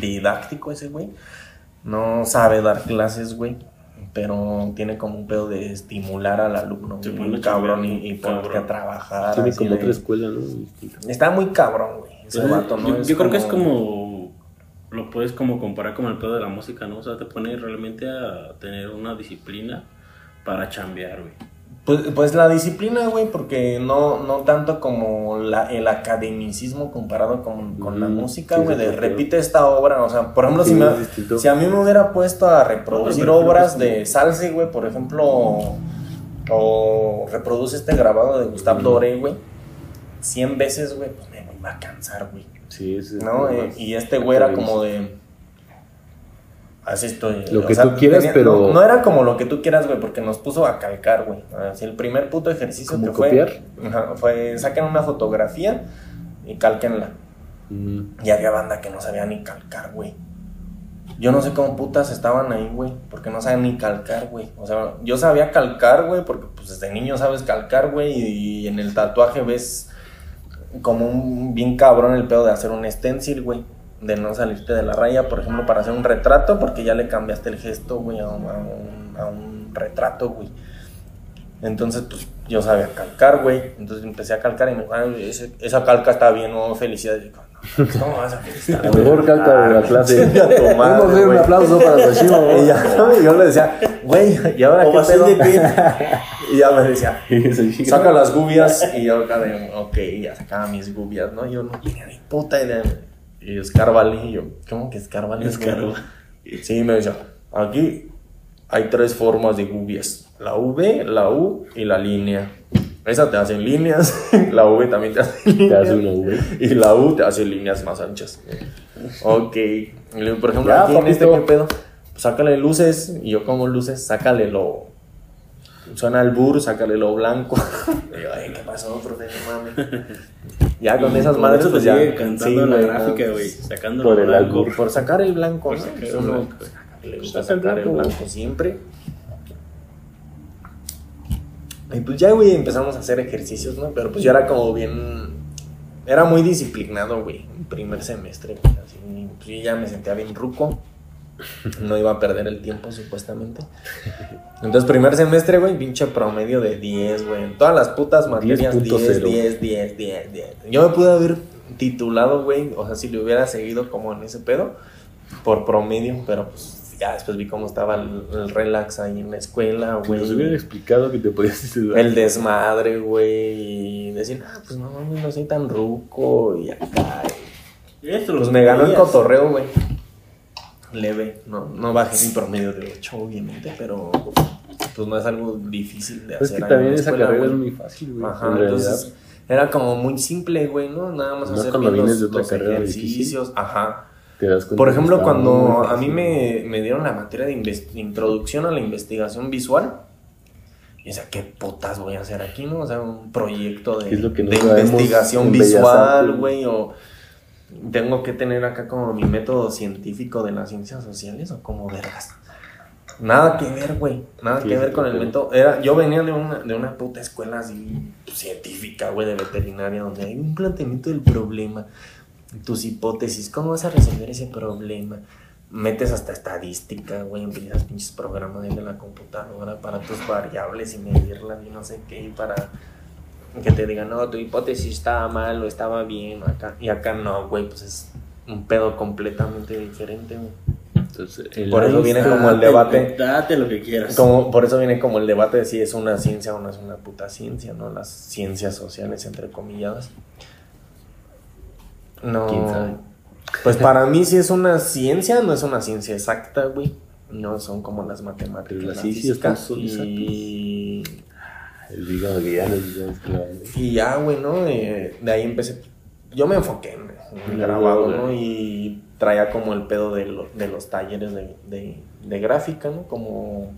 didáctico ese güey. No sabe dar clases, güey. Pero tiene como un pedo de estimular al alumno, Sí, bien cabrón, y, y ponerte a trabajar. Tiene como de- otra escuela. Está muy cabrón, güey. Ese Pues, vato, ¿no? yo, Es yo creo que es como. Lo puedes como comparar con el pedo de la música, ¿no? O sea, te pone realmente a tener una disciplina para chambear, güey. Pues, pues la disciplina, güey, porque no, no tanto como la, el academicismo comparado con, con la Ujú, música, sí, güey, sí, de sí, repite esta obra, o sea, por ejemplo, Sí, si, me, si a mí me hubiera puesto a reproducir No, obras de Salsi, güey, por ejemplo, o reproduce este grabado de Gustave. Doré, güey, 100 veces, güey, pues me iba a cansar, güey. Sí, es ¿no? Eh, y este güey era como de. Así estoy. Lo que tú quieras, pero- No, no era como lo que tú quieras, güey, porque nos puso a calcar, güey. Así el primer puto ejercicio ¿Como que fue. copiar? Ajá, fue. Saquen una fotografía y cálquenla. Mm, Y había banda que no sabía ni calcar, güey. Yo no sé cómo putas estaban ahí, güey, porque no sabían ni calcar, güey. O sea, yo sabía calcar, güey, porque pues desde niño sabes calcar, güey, y, y en el tatuaje ves como un bien cabrón el pedo de hacer un stencil, güey, de no salirte de la raya, por ejemplo, para hacer un retrato, porque ya le cambiaste el gesto, güey, a, un- a retrato, güey. Entonces, pues yo sabía calcar, güey. Entonces empecé a calcar y me dijo, "Ay, ese- esa calca está bien, no felicidades. Y digo, no, ¿cómo vas a felicitar? La mejor calca de la clase. Tu madre, Vamos a hacer un aplauso para. Y ya, yo le decía, güey, ¿y ahora qué pedo? Y ya me decía, saca las gubias. Y yo ok, ya sacaba mis gubias, ¿no? Yo no tenía ni puta idea. Y escárbale. Y yo, ¿cómo que? Escarba. Sí, me decía, aquí hay tres formas de gubias: la V, la U y la línea. Esa te hace líneas, la V también te hace líneas. Te hace una V. Y la U te hace líneas más anchas. Ok. Por ejemplo, Ya, aquí en este, papito. ¿qué pedo? Sácale luces. Y yo, como luces, sácale lo. Suena el bur, sácale lo blanco. Y yo, ay, ¿qué pasó, profe? No mames. Ya con esas madres, pues ya. sigue cantando sí, la gráfica, güey. Sacando Por el blanco. Por sacar el blanco, Por ¿no? sacar el blanco. le gusta sacar el blanco. blanco siempre. Y pues ya, güey, empezamos a hacer ejercicios, ¿no? Pero pues yo era como bien. Era muy disciplinado, güey. Primer semestre, güey. Así, pues yo ya me sentía bien ruco. No iba a perder el tiempo, supuestamente. Entonces, primer semestre, güey, pinche promedio de 10, güey. En todas las putas materias, 10, 10, 10.0. 10, 10, 10, Yo me pude haber titulado, güey, o sea, si le hubiera seguido como en ese pedo, por promedio, pero pues ya después vi cómo estaba el, el relax ahí en la escuela, Que nos hubieran güey. explicado que te podías estudiar. El desmadre, güey. Y decir, ah, pues no mames, no soy tan ruco y acá. Pues me ganó el cotorreo, güey. Leve, no, no bajé mi promedio de 8, obviamente, pero pues no es algo difícil de Es hacer. que ahí también esa carrera es güey. muy fácil, güey. Ajá, en realidad. entonces era como muy simple, güey, ¿no? Nada más Más hacer cuando vienes los, de otra los carrera ejercicios. Ajá. te das cuenta Por que ejemplo, cuando a mí me, me dieron la materia de introducción a la investigación visual, y decía, ¿qué putas voy a hacer aquí, no? O sea, un proyecto de, ¿Qué es lo que no de investigación visual, güey, o tengo que tener acá como mi método científico de las ciencias sociales, o como vergas. Nada que ver, güey. Nada Sí, que ver con el método. Era, yo venía de una, de una puta escuela así científica, güey, de veterinaria, donde hay un planteamiento del problema, tus hipótesis, ¿cómo vas a resolver ese problema? Metes hasta estadística, güey, empiezas pinches programas de la computadora para tus variables y medirlas y no sé qué, y para que te digan, no, tu hipótesis estaba mal o estaba bien, acá, y acá no, güey, pues es un pedo completamente diferente, güey. Entonces, Por eso viene como el debate. Date lo que quieras. Como, por eso viene como el debate de si es una ciencia o no es una puta ciencia, ¿no? Las ciencias sociales, entre comilladas. No. ¿Quién sabe? Pues para mí sí es una ciencia, no es una ciencia exacta, güey. No son como las matemáticas. Pero las la ciencias son y, El que ya clavando. y ya, güey, ¿no? De, de ahí empecé. Yo me enfoqué en, el grabado. ¿no? Y traía como el pedo de, lo- de los talleres de, de- de gráfica, ¿no? Como.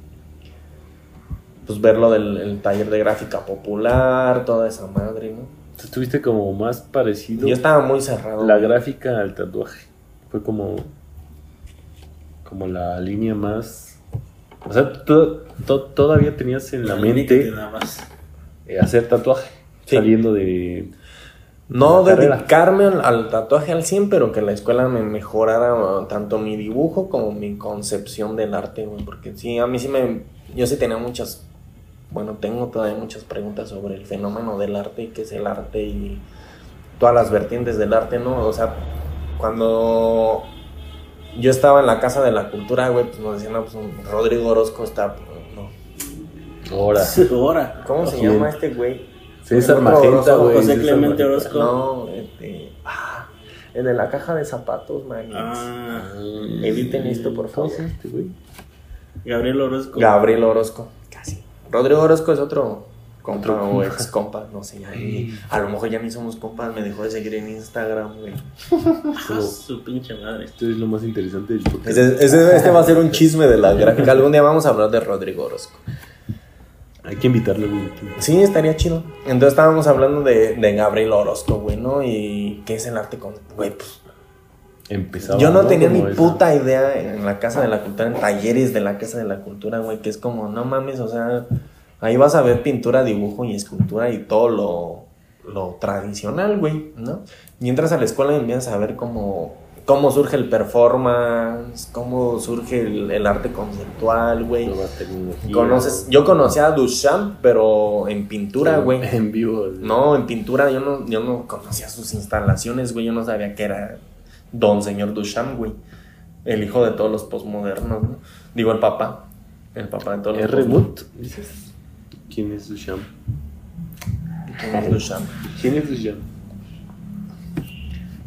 Pues verlo del el taller de gráfica popular, toda esa madre, ¿no? Tú estuviste como más parecido Yo estaba muy cerrado. la güey. gráfica al tatuaje. Fue como. Como la línea más. O sea, tú to- todavía tenías en la mente eh, hacer tatuaje. Sí. Saliendo de. No dedicarme al, al tatuaje al 100, pero que la escuela me mejorara uh, tanto mi dibujo como mi concepción del arte, güey. Porque sí, a mí sí me. Yo sí tenía muchas. Bueno, tengo todavía muchas preguntas sobre el fenómeno del arte y qué es el arte y todas las vertientes del arte, ¿no? O sea, cuando yo estaba en la Casa de la Cultura, güey, pues nos decían, no, pues un Rodrigo Orozco está. No. Ahora. Ahora. ¿Cómo se llama este güey? César Magenta, güey. José Clemente. Orozco. No, este. Ah, el de la caja de zapatos, man. Ah, Editen esto, por favor. ¿Cómo se llama este güey? Gabriel Orozco. Gabriel Orozco. Casi. Rodrigo Orozco es otro compa o compa. ex compa, no sé. ya ni- a lo mejor ya ni somos compas, me dejó de seguir en Instagram, güey. Ah, su pinche madre. Esto es lo más interesante del podcast. Ese- ese- este va a ser un chisme de la gráfica. Algún día vamos a hablar de Rodrigo Orozco. Hay que invitarlo, güey. Sí, estaría chido. Entonces estábamos hablando de, de Gabriel Orozco, güey, ¿no? Y qué es el arte con. Güey, pues Empezaba. Yo no tenía ni puta idea en la Casa de la Cultura, en talleres de la Casa de la Cultura, güey, que es como, no mames, o sea, ahí vas a ver pintura, dibujo y escultura y todo lo, lo tradicional, güey, ¿no? Y entras a la escuela y empiezas a ver cómo, cómo surge el performance, cómo surge el, el arte conceptual, güey. Conoces, yo conocía a Duchamp, pero en pintura, güey. En vivo. No, en pintura yo no, yo no conocía sus instalaciones, güey. Yo no sabía que era Don Señor Duchamp, güey. El hijo de todos los postmodernos, ¿no? Digo, el papá. El papá de todos los ¿R. postmodernos. Mut? ¿Dices? ¿Quién es Duchamp? ¿Quién es Duchamp? ¿Quién es Duchamp?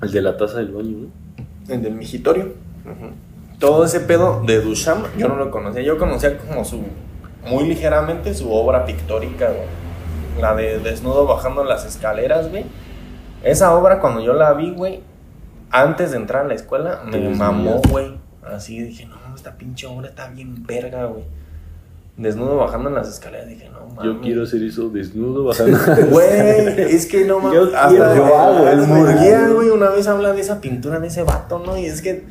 El de la taza del baño, ¿no? El del migitorio. Todo ese pedo de Duchamp, yo no lo conocía. Yo conocía como su, muy ligeramente su obra pictórica, güey. La de Desnudo bajando las escaleras, güey. Esa obra, cuando yo la vi, güey, antes de entrar a la escuela, me mamó, güey. Así dije, no, esta pinche obra está bien verga, güey. Desnudo bajando en las escaleras, dije, no, mames. Yo quiero hacer eso desnudo bajando. Güey, es que no mames. Yo hasta quiero, yo hago, el. Murguía, güey, una vez habla de esa pintura de ese vato, ¿no? Y es que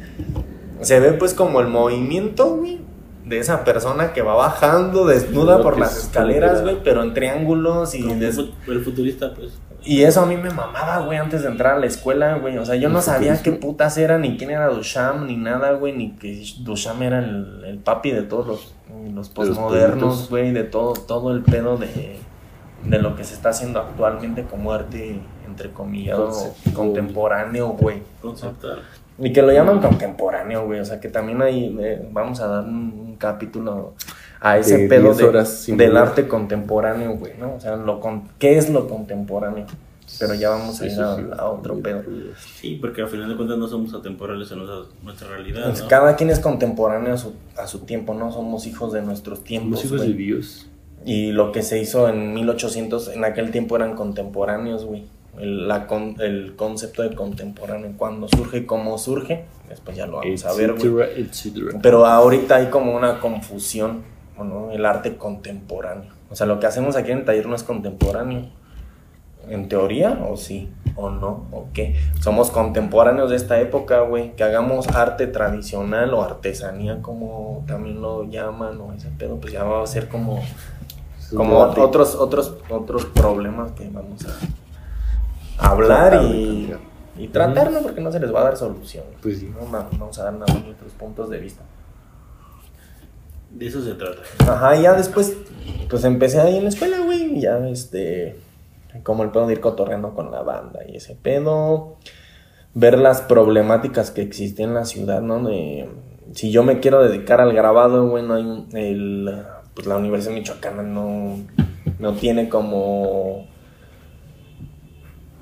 se ve pues como el movimiento, güey, de esa persona que va bajando desnuda por las escaleras, güey, pero en triángulos y des- el futurista, pues. y eso a mí me mamaba, güey, antes de entrar a la escuela, güey. O sea, yo no sabía qué putas era, ni quién era Duchamp, ni nada, güey, ni que Duchamp era el, el papi de todos los, los güey, de todo, todo el pedo de, de lo que se está haciendo actualmente como arte, entre comillas, contemporáneo, güey. Conceptual. Y que lo llaman contemporáneo, güey. O sea, que también ahí eh, vamos a dar un, un capítulo a ese De pedo 10 de- horas sin del arte contemporáneo, güey, ¿no? O sea, lo con, ¿qué es lo contemporáneo? Pero ya vamos a ir a, sí. a otro pedo. Sí, porque al final de cuentas no somos atemporales en nuestra, nuestra realidad. Pues ¿no? Cada quien es contemporáneo a su, a su tiempo, ¿no? Somos hijos de nuestros tiempos. Somos hijos güey. de Dios. Y lo que se hizo en 1800, en aquel tiempo eran contemporáneos, güey. El, la con- el concepto de contemporáneo, cuando surge, cómo surge, después ya lo vamos a ver, güey. Pero ahorita hay como una confusión, ¿no? El arte contemporáneo. O sea, lo que hacemos aquí en el taller no es contemporáneo. En teoría, o sí, o no, o qué. Somos contemporáneos de esta época, güey. Que hagamos arte tradicional o artesanía, como también lo llaman, o ese pedo, pues ya va a ser como, como otros, otros, otros problemas que vamos a hablar Tratar y, y tratar, ¿no? Porque no se les va a dar solución. Pues sí. No, va- vamos a dar nada más nuestros puntos de vista. De eso se trata. Ajá, ya después, pues empecé ahí en la escuela, güey, y ya, este, como el pedo de ir cotorreando con la banda y ese pedo, ver las problemáticas que existían en la ciudad, ¿no? De, si yo me quiero dedicar al grabado, güey, no hay el, pues la Universidad Michoacana no, no tiene como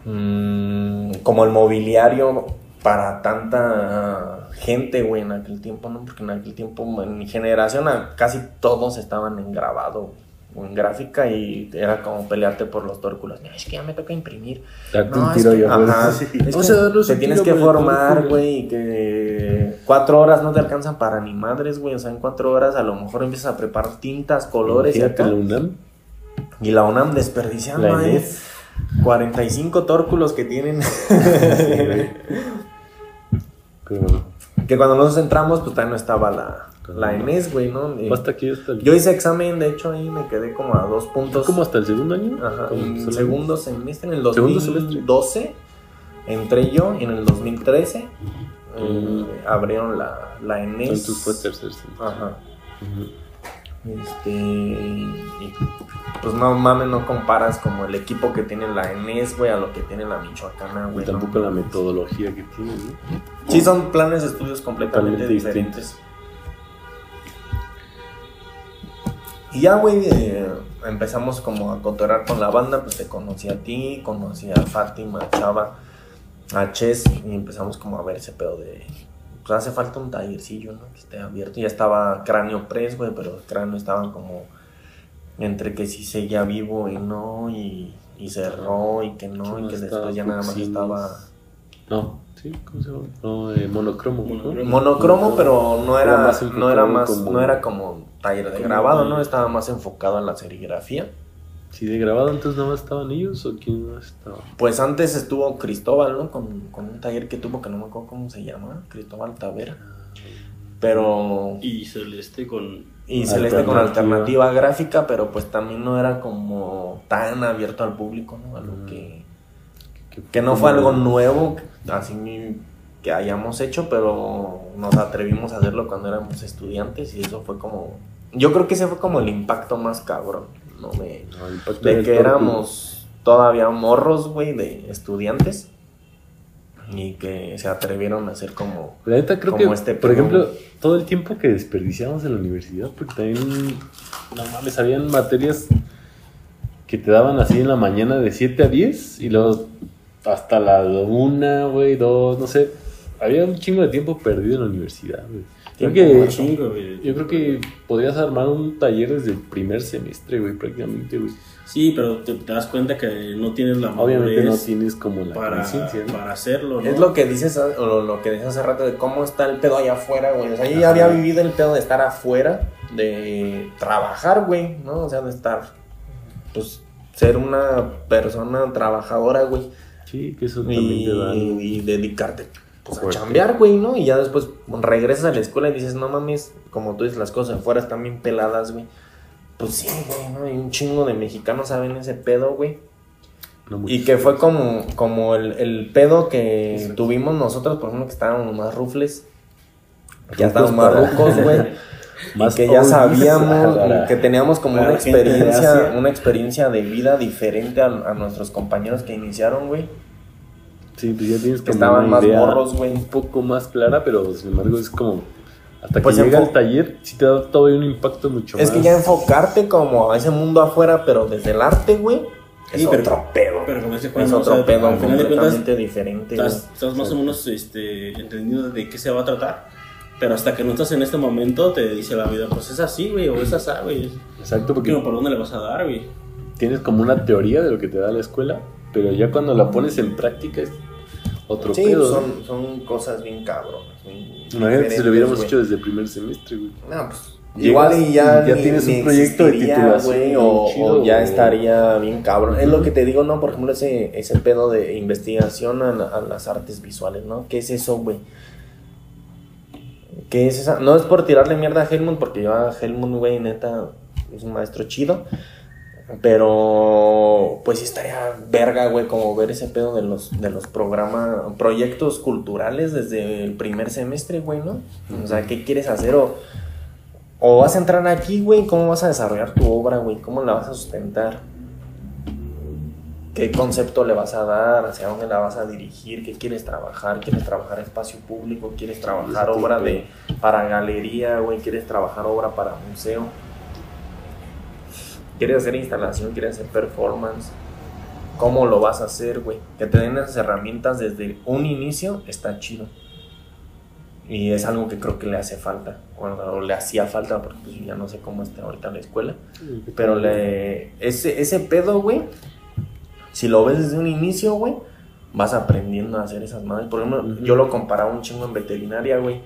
mm, como el mobiliario para tanta gente, güey, en aquel tiempo, ¿no? Porque en aquel tiempo, en mi generación, casi todos estaban en grabado, o en gráfica, y era como pelearte por los tórculos. es que ya me toca imprimir. no, es que, ajá, te tienes que formar, güey, y que cuatro horas no te alcanzan para ni madres, güey. O sea, en cuatro horas a lo mejor empiezas a preparar tintas, colores y acá. La UNAM. Y la UNAM desperdiciando ahí 45 tórculos que tienen. Que cuando nosotros entramos, pues todavía no estaba la, la ENES, güey, ¿no? hasta aquí está Yo hice examen, de hecho, ahí me quedé como a dos puntos. ¿Cómo hasta el segundo año? Ajá, en el segundo semestre, en el 2012 entré yo y en el 2013 eh, abrieron la, la ENES. Entonces fue tercer Ajá. Este. pues no mames, no comparas como el equipo que tiene la ENES, güey, a lo que tiene la Michoacana, güey. Y tampoco la metodología que tiene, ¿no? Sí, son planes de estudios completamente diferentes. Y ya, güey, eh, empezamos como a cotorar con la banda, pues te conocí a ti, conocí a Fátima, a Chava, a Ches, y empezamos como a ver ese pedo de pues hace falta un tallercillo, ¿no? Que esté abierto. Ya estaba Cráneo Press, güey, pero el cráneo estaba como entre que sí seguía vivo y no, y, y cerró y que no, y que después ya nada más estaba... No, sí, ¿cómo se llama? No, eh, monocromo. Monocromo, pero no era, no era más, no era como taller de grabado, ¿no? Estaba más enfocado en la serigrafía. Si de grabado antes nada más estaban ellos o quién más estaba. Pues antes estuvo Cristóbal, ¿no? Con, un taller que tuvo que no me acuerdo cómo se llama, Cristóbal Tavera. Pero. Y Celeste con. Y Celeste con alternativa gráfica, pero pues también no era como tan abierto al público, ¿no? A lo mm. que. Que, no fue algo nuevo, así que hayamos hecho, pero nos atrevimos a hacerlo cuando éramos estudiantes y eso fue como. Yo creo que ese fue como el impacto más cabrón. ¿No? De, de que éramos todavía morros, güey, de estudiantes. Y que se atrevieron a hacer como. La neta, creo que, este por ejemplo, todo el tiempo que desperdiciamos en la universidad, porque también, no mames, habían materias que te daban así en la mañana de 7 a 10 y luego hasta la 1, güey, 2, no sé. Había un chingo de tiempo perdido en la universidad, güey. Creo que, yo creo que podrías armar un taller desde el primer semestre, güey, prácticamente, güey. Sí, pero te, das cuenta que no tienes la Obviamente no tienes como la para, para hacerlo, ¿no? Es lo que dices, o lo que dices hace rato de cómo está el pedo allá afuera, güey. O sea, yo ya había vivido el pedo de estar afuera, de trabajar, güey, ¿no? O sea, de estar, pues, ser una persona trabajadora, güey. Sí, que eso también te da. Y dedicarte pues, a chambear, güey, ¿no? Y ya después regresas a la escuela y dices, no mames, como tú dices, las cosas afuera están bien peladas, güey. Pues sí, güey, ¿no? Y un chingo de mexicanos saben ese pedo, güey. y que fue como, como el, el pedo que tuvimos nosotros, por ejemplo, que estábamos más rufles. Ya estábamos más rucos, güey. Más que ya sabíamos, que teníamos como una experiencia, una experiencia de vida diferente a, a nuestros compañeros que iniciaron, güey. Sí, pues ya tienes que estaban más morros, güey. Un poco más clara, pero sin embargo es como. Hasta que pues llega al taller, sí te da todavía un impacto mucho es más. Es que ya enfocarte como a ese mundo afuera, pero desde el arte, güey. Es otro pedo. Pero como ese es otro pedo completamente diferente. Estás, estás, más o menos este, entendido de qué se va a tratar. Pero hasta que no estás en este momento, te dice la vida, pues es así, güey, o es así, güey. Exacto, porque. ¿Por dónde le vas a dar, güey? Tienes como una teoría de lo que te da la escuela, pero ya cuando la pones en práctica es otro sí, pedo. Son, son cosas bien cabronas. Imagínate si lo hubiéramos hecho desde el primer semestre, güey. No, pues. Igual y ya, ya tienes un proyecto de titulación o, o, ya estaría bien cabrón. Es lo que te digo, ¿no? Por ejemplo, ese, ese pedo de investigación a, a las artes visuales, ¿no? ¿Qué es eso, güey? ¿Qué es esa? No es por tirarle mierda a Helmut, porque yo a Helmut, güey, neta, es un maestro chido. Pero, pues sí estaría verga, güey, como ver ese pedo de los, de los programas, proyectos culturales desde el primer semestre, güey, ¿no? O sea, ¿qué quieres hacer? O, o vas a entrar aquí, güey, ¿cómo vas a desarrollar tu obra, güey? ¿Cómo la vas a sustentar? qué concepto le vas a dar, hacia dónde la vas a dirigir, qué quieres trabajar, quieres trabajar espacio público, quieres trabajar obra de para galería, güey, quieres trabajar obra para museo. Quieres hacer instalación, quieres hacer performance. ¿Cómo lo vas a hacer, güey? Que te den esas herramientas desde un inicio está chido. Y es algo que creo que le hace falta. o le hacía falta, porque pues, ya no sé cómo está ahorita la escuela. Pero le, ese, ese pedo, güey, si lo ves desde un inicio, güey, vas aprendiendo a hacer esas madres. Por ejemplo, yo lo comparaba un chingo en veterinaria, güey.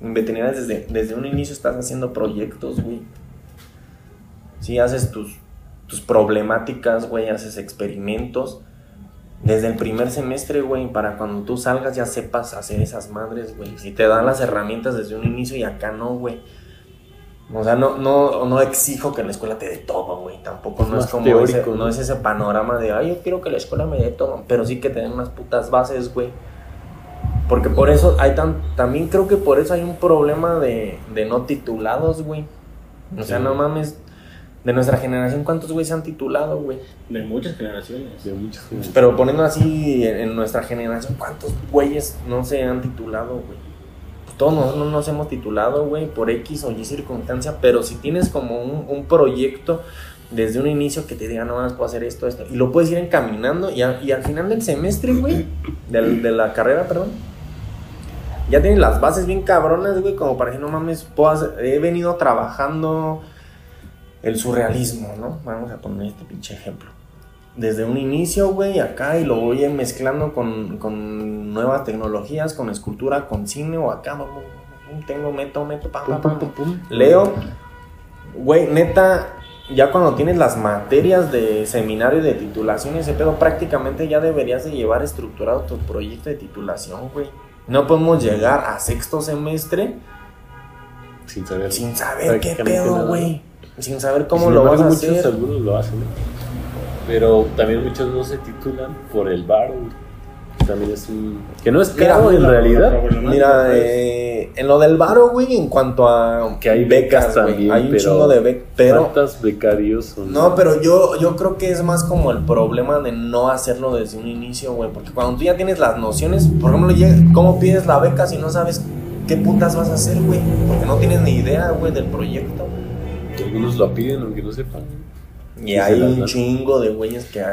En veterinaria desde, desde un inicio estás haciendo proyectos, güey. Sí, haces tus, tus problemáticas, güey, haces experimentos. Desde el primer semestre, güey, para cuando tú salgas ya sepas hacer esas madres, güey. Si te dan las herramientas desde un inicio y acá no, güey. O sea, no, no, no exijo que la escuela te dé todo, güey. Tampoco no es, como ese, no es ese panorama de, ay, yo quiero que la escuela me dé todo. Pero sí que te den unas putas bases, güey. Porque por eso hay tan, también creo que por eso hay un problema de, de no titulados, güey. O sea, no mames, de nuestra generación, ¿cuántos güeyes se han titulado, güey? De muchas generaciones. De muchas generaciones. Pero poniendo así en, nuestra generación, ¿cuántos güeyes no se han titulado, güey? todos nosotros no nos hemos titulado, güey, por X o Y circunstancia, pero si tienes como un, proyecto desde un inicio que te diga, no, más puedo hacer esto, esto, y lo puedes ir encaminando, y, y al final del semestre, güey, de, de, la carrera, perdón, ya tienes las bases bien cabronas, güey, como para que no mames, puedas, he venido trabajando el surrealismo, ¿no? Vamos a poner este pinche ejemplo desde un inicio, güey, acá y lo voy mezclando con, con nuevas tecnologías, con escultura, con cine o acá, tengo, meto, meto, pam, pam, pam, leo, güey, neta, ya cuando tienes las materias de seminario y de titulación ese pedo, prácticamente ya deberías de llevar estructurado tu proyecto de titulación, güey. No podemos llegar a sexto semestre sin saber, sin saber qué pedo, güey. Sin saber cómo lo vas a hacer. Algunos lo hacen. Pero también muchos no se titulan por el bar, También es un. Que no es caro en realidad. Mira, eh, en lo del varo, güey, en cuanto a. Que hay becas, también. Hay un chingo de becas. Pero. ¿Cuántos becarios son? No, pero yo, yo creo que es más como el problema de no hacerlo desde un inicio, güey. Porque cuando tú ya tienes las nociones, por ejemplo, ¿cómo pides la beca si no sabes qué putas vas a hacer, güey? Porque no tienes ni idea, güey, del proyecto. Algunos lo piden aunque no sepan. Y hay un chingo de güeyes que,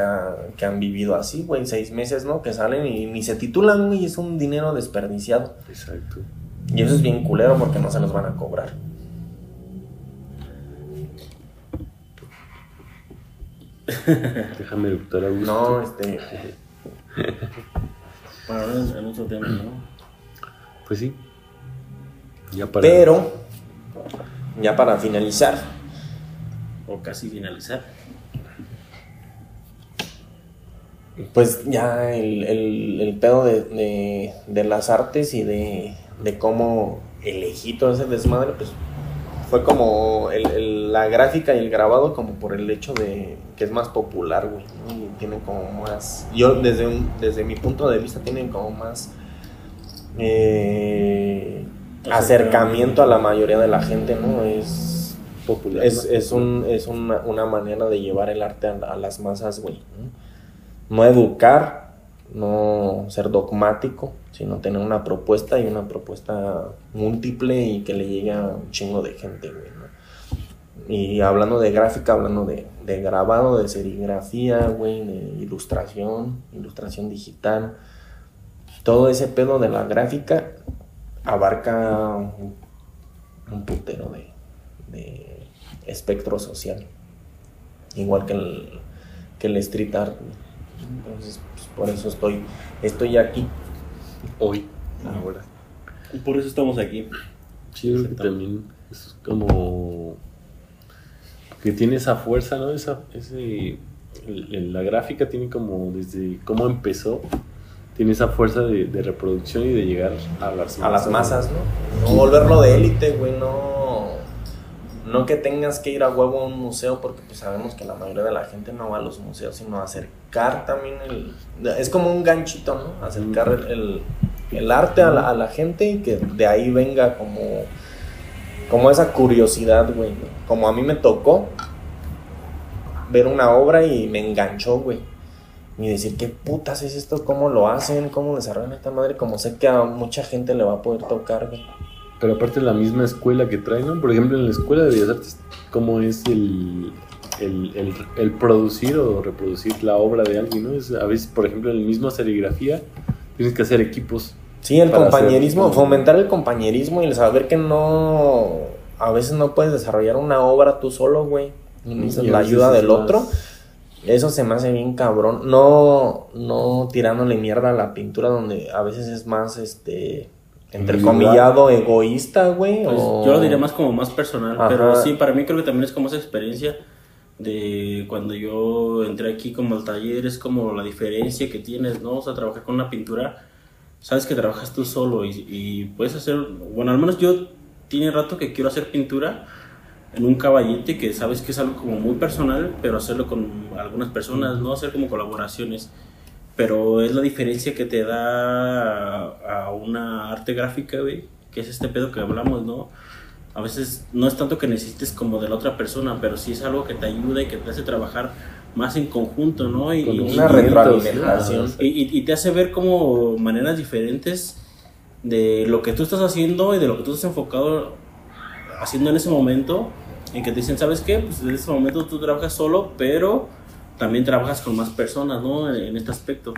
que han vivido así, güey, seis meses, ¿no? Que salen y ni se titulan, güey, es un dinero desperdiciado. Exacto. Y eso es bien culero porque no se los van a cobrar. Déjame doctor a No, este. Bueno, en otro tema, ¿no? Pues sí. Ya para... Pero, ya para finalizar. O casi finalizar. Pues ya el, pedo de, las artes y de, cómo elegí todo ese desmadre, pues fue como la gráfica y el grabado como por el hecho de que es más popular, güey, y tiene como más, yo desde, desde mi punto de vista tienen como más eh, acercamiento a la mayoría de la gente, ¿no? Es popular. Es, es, un, es una, una, manera de llevar el arte a, las masas, güey no educar, no ser dogmático, sino tener una propuesta y una propuesta múltiple y que le llegue a un chingo de gente, güey, Y hablando de gráfica, hablando de, grabado, de serigrafía, güey, de ilustración, ilustración digital, todo ese pedo de la gráfica abarca un, putero de, de, espectro social, igual que el, que el street art. Entonces, pues, por eso estoy, estoy aquí hoy, ahora. Y por eso estamos aquí. Sí, también es como que tiene esa fuerza, ¿no? Esa, ese, la gráfica tiene como desde cómo empezó, tiene esa fuerza de, reproducción y de llegar a las masas. A las masas, ¿no? No volverlo de élite, güey, no no que tengas que ir a huevo a un museo porque pues sabemos que la mayoría de la gente no va a los museos, sino acercar también el... Es como un ganchito, ¿no? Acercar el, arte a la, gente y que de ahí venga como, como esa curiosidad, güey. Como a mí me tocó, ver una obra y me enganchó, güey. Y decir, ¿qué putas es esto? ¿Cómo lo hacen? ¿Cómo desarrollan esta madre? Como sé que a mucha gente le va a poder tocar, güey. Pero aparte la misma escuela que traen, ¿no? Por ejemplo, en la escuela de Bellas Artes, ¿cómo es el, el, el, producir o reproducir la obra de alguien, ¿no? Es, a veces, por ejemplo, en la misma serigrafía, tienes que hacer equipos. Sí, el compañerismo, fomentar el compañerismo y el saber que no, a veces no puedes desarrollar una obra tú solo, güey. Necesitas la ayuda del otro. Eso se me hace bien cabrón. No, no tirándole mierda a la pintura donde a veces es más, este, entrecomillado egoísta, güey. Pues, yo lo diría más como más personal, pero sí, para mí creo que también es como esa experiencia de cuando yo entré aquí como al taller, es como la diferencia que tienes, ¿no? O sea, trabajar con una pintura, sabes que trabajas tú solo y, y puedes hacer, bueno, al menos yo tiene rato que quiero hacer pintura en un caballete que sabes que es algo como muy personal, pero hacerlo con algunas personas, no hacer como colaboraciones pero es la diferencia que te da a, una arte gráfica, güey, que es este pedo que hablamos, ¿no? A veces no es tanto que necesites como de la otra persona, pero sí es algo que te ayuda y que te hace trabajar más en conjunto, ¿no? Y, una retroalimentación. Y, te hace ver como maneras diferentes de lo que tú estás haciendo y de lo que tú estás enfocado haciendo en ese momento, en que te dicen, ¿sabes qué? Pues en ese momento tú trabajas solo, pero también trabajas con más personas, ¿no? En este aspecto.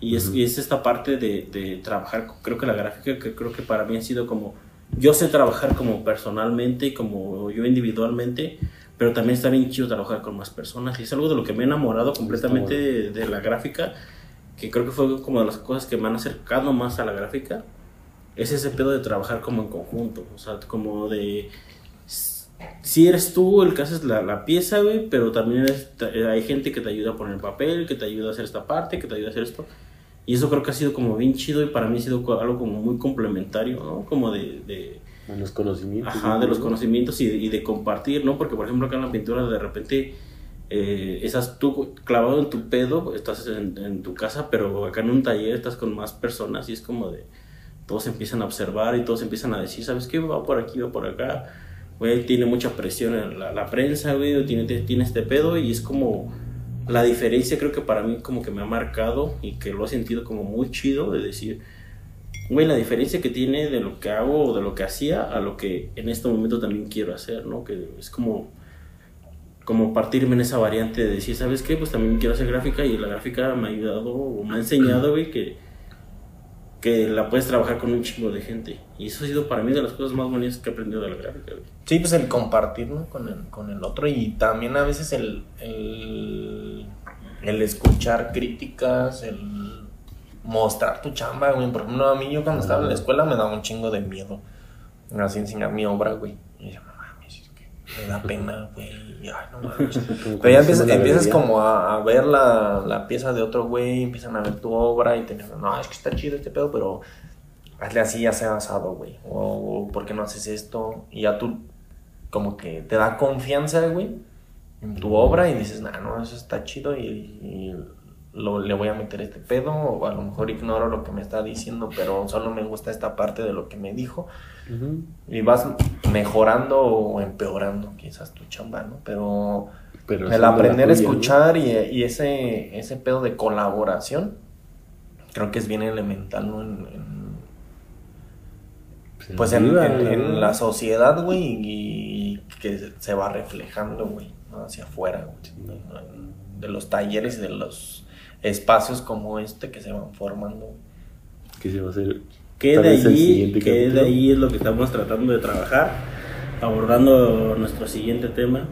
Y es, y es esta parte de, de, trabajar, creo que la gráfica, que creo que para mí ha sido como, yo sé trabajar como personalmente y como yo individualmente, pero también está bien chido trabajar con más personas. Y es algo de lo que me he enamorado completamente de, la gráfica, que creo que fue como de las cosas que me han acercado más a la gráfica. Es ese pedo de trabajar como en conjunto, o sea, como de si eres tú el que haces la, la pieza, güey, pero también hay gente que te ayuda a poner el papel, que te ayuda a hacer esta parte, que te ayuda a hacer esto. Y eso creo que ha sido como bien chido y para mí ha sido algo como muy complementario, ¿no? Como de... de los conocimientos. Ajá, de los conocimientos y de, y de, compartir, ¿no? Porque, por ejemplo, acá en la pintura de repente eh, estás tú clavado en tu pedo, estás en, en, tu casa, pero acá en un taller estás con más personas y es como de... Todos empiezan a observar y todos empiezan a decir, ¿sabes qué? Va por aquí, va por acá güey, tiene mucha presión en la, la prensa, güey, tiene, tiene este pedo y es como la diferencia creo que para mí como que me ha marcado y que lo he sentido como muy chido de decir, güey, la diferencia que tiene de lo que hago o de lo que hacía a lo que en este momento también quiero hacer, ¿no? Que es como como partirme en esa variante de decir, ¿sabes qué? Pues también quiero hacer gráfica y la gráfica me ha ayudado o me ha enseñado, güey, que que la puedes trabajar con un chingo de gente. Y eso ha sido para mí de las cosas más bonitas que he aprendido de la gráfica. Sí, pues el compartir ¿no? con, el, con el otro y también a veces el, el, el escuchar críticas, el mostrar tu chamba, güey. Por ejemplo, a mí yo cuando estaba en la escuela me daba un chingo de miedo. Así enseñar mi obra, güey. Y yo, no mames, me da pena, güey Pero ya empiezas, como a, ver la, pieza de otro güey, empiezan a ver tu obra y te dicen, no, es que está chido este pedo, pero hazle así, ya sea asado, güey. O, ¿por qué no haces esto? Y ya tú, como que te da confianza, güey, en tu obra y dices, no, no, eso está chido y, le voy a meter este pedo. O a lo mejor ignoro lo que me está diciendo, pero solo me gusta esta parte de lo que me dijo. Y vas mejorando o empeorando quizás tu chamba, ¿no? Pero, el aprender a escuchar y, ese, ese pedo de colaboración, creo que es bien elemental, ¿no? Pues en, pues la sociedad, güey, y, que se va reflejando, güey, hacia afuera, de los talleres y de los espacios como este que se van formando. Que se va a hacer que de ahí, que de ahí es lo que estamos tratando de trabajar, abordando nuestro siguiente tema.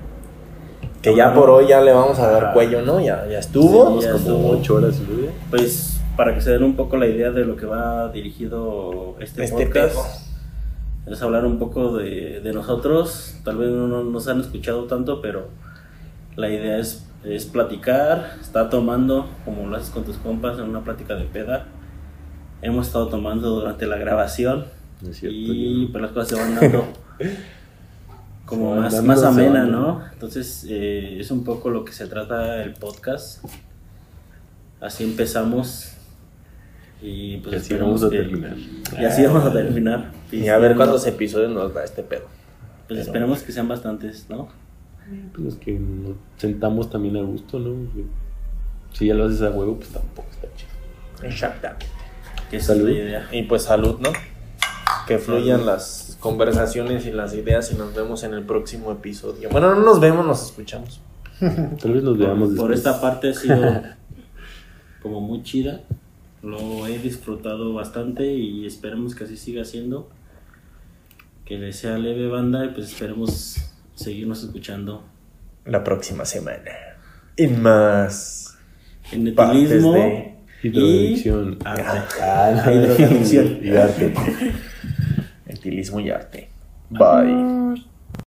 Que ya por hoy ya le vamos a dar cuello, ¿no? Ya, ya estuvo. como ocho horas y media. Pues para que se den un poco la idea de lo que va dirigido este, este podcast. Es hablar un poco de, de nosotros. Tal vez no nos han escuchado tanto, pero la idea es, es platicar, estar tomando, como lo haces con tus compas, en una plática de peda hemos estado tomando durante la grabación. y pues las cosas se van dando como más, más amena, ¿no? Entonces eh, es un poco lo que se trata el podcast. Así empezamos. Y pues así vamos a terminar. Y así vamos a terminar. Y a ver cuántos episodios nos da este pedo. Pues esperemos que sean bastantes, ¿no? Pues que nos sentamos también a gusto, ¿no? Si ya lo haces a huevo, pues tampoco está chido. Exactamente. Que Salud. Y pues salud, ¿no? Que fluyan las conversaciones y las ideas y nos vemos en el próximo episodio. Bueno, no nos vemos, nos escuchamos. Tal vez nos veamos Por después. esta parte ha sido como muy chida. Lo he disfrutado bastante y esperemos que así siga siendo. Que les sea leve banda y pues esperemos seguirnos escuchando. La próxima semana. Y más. En Partes etilismo de Hidrodicción. y arte. Ah, no. Hidrodicción. y arte. Etilismo y arte. Bye.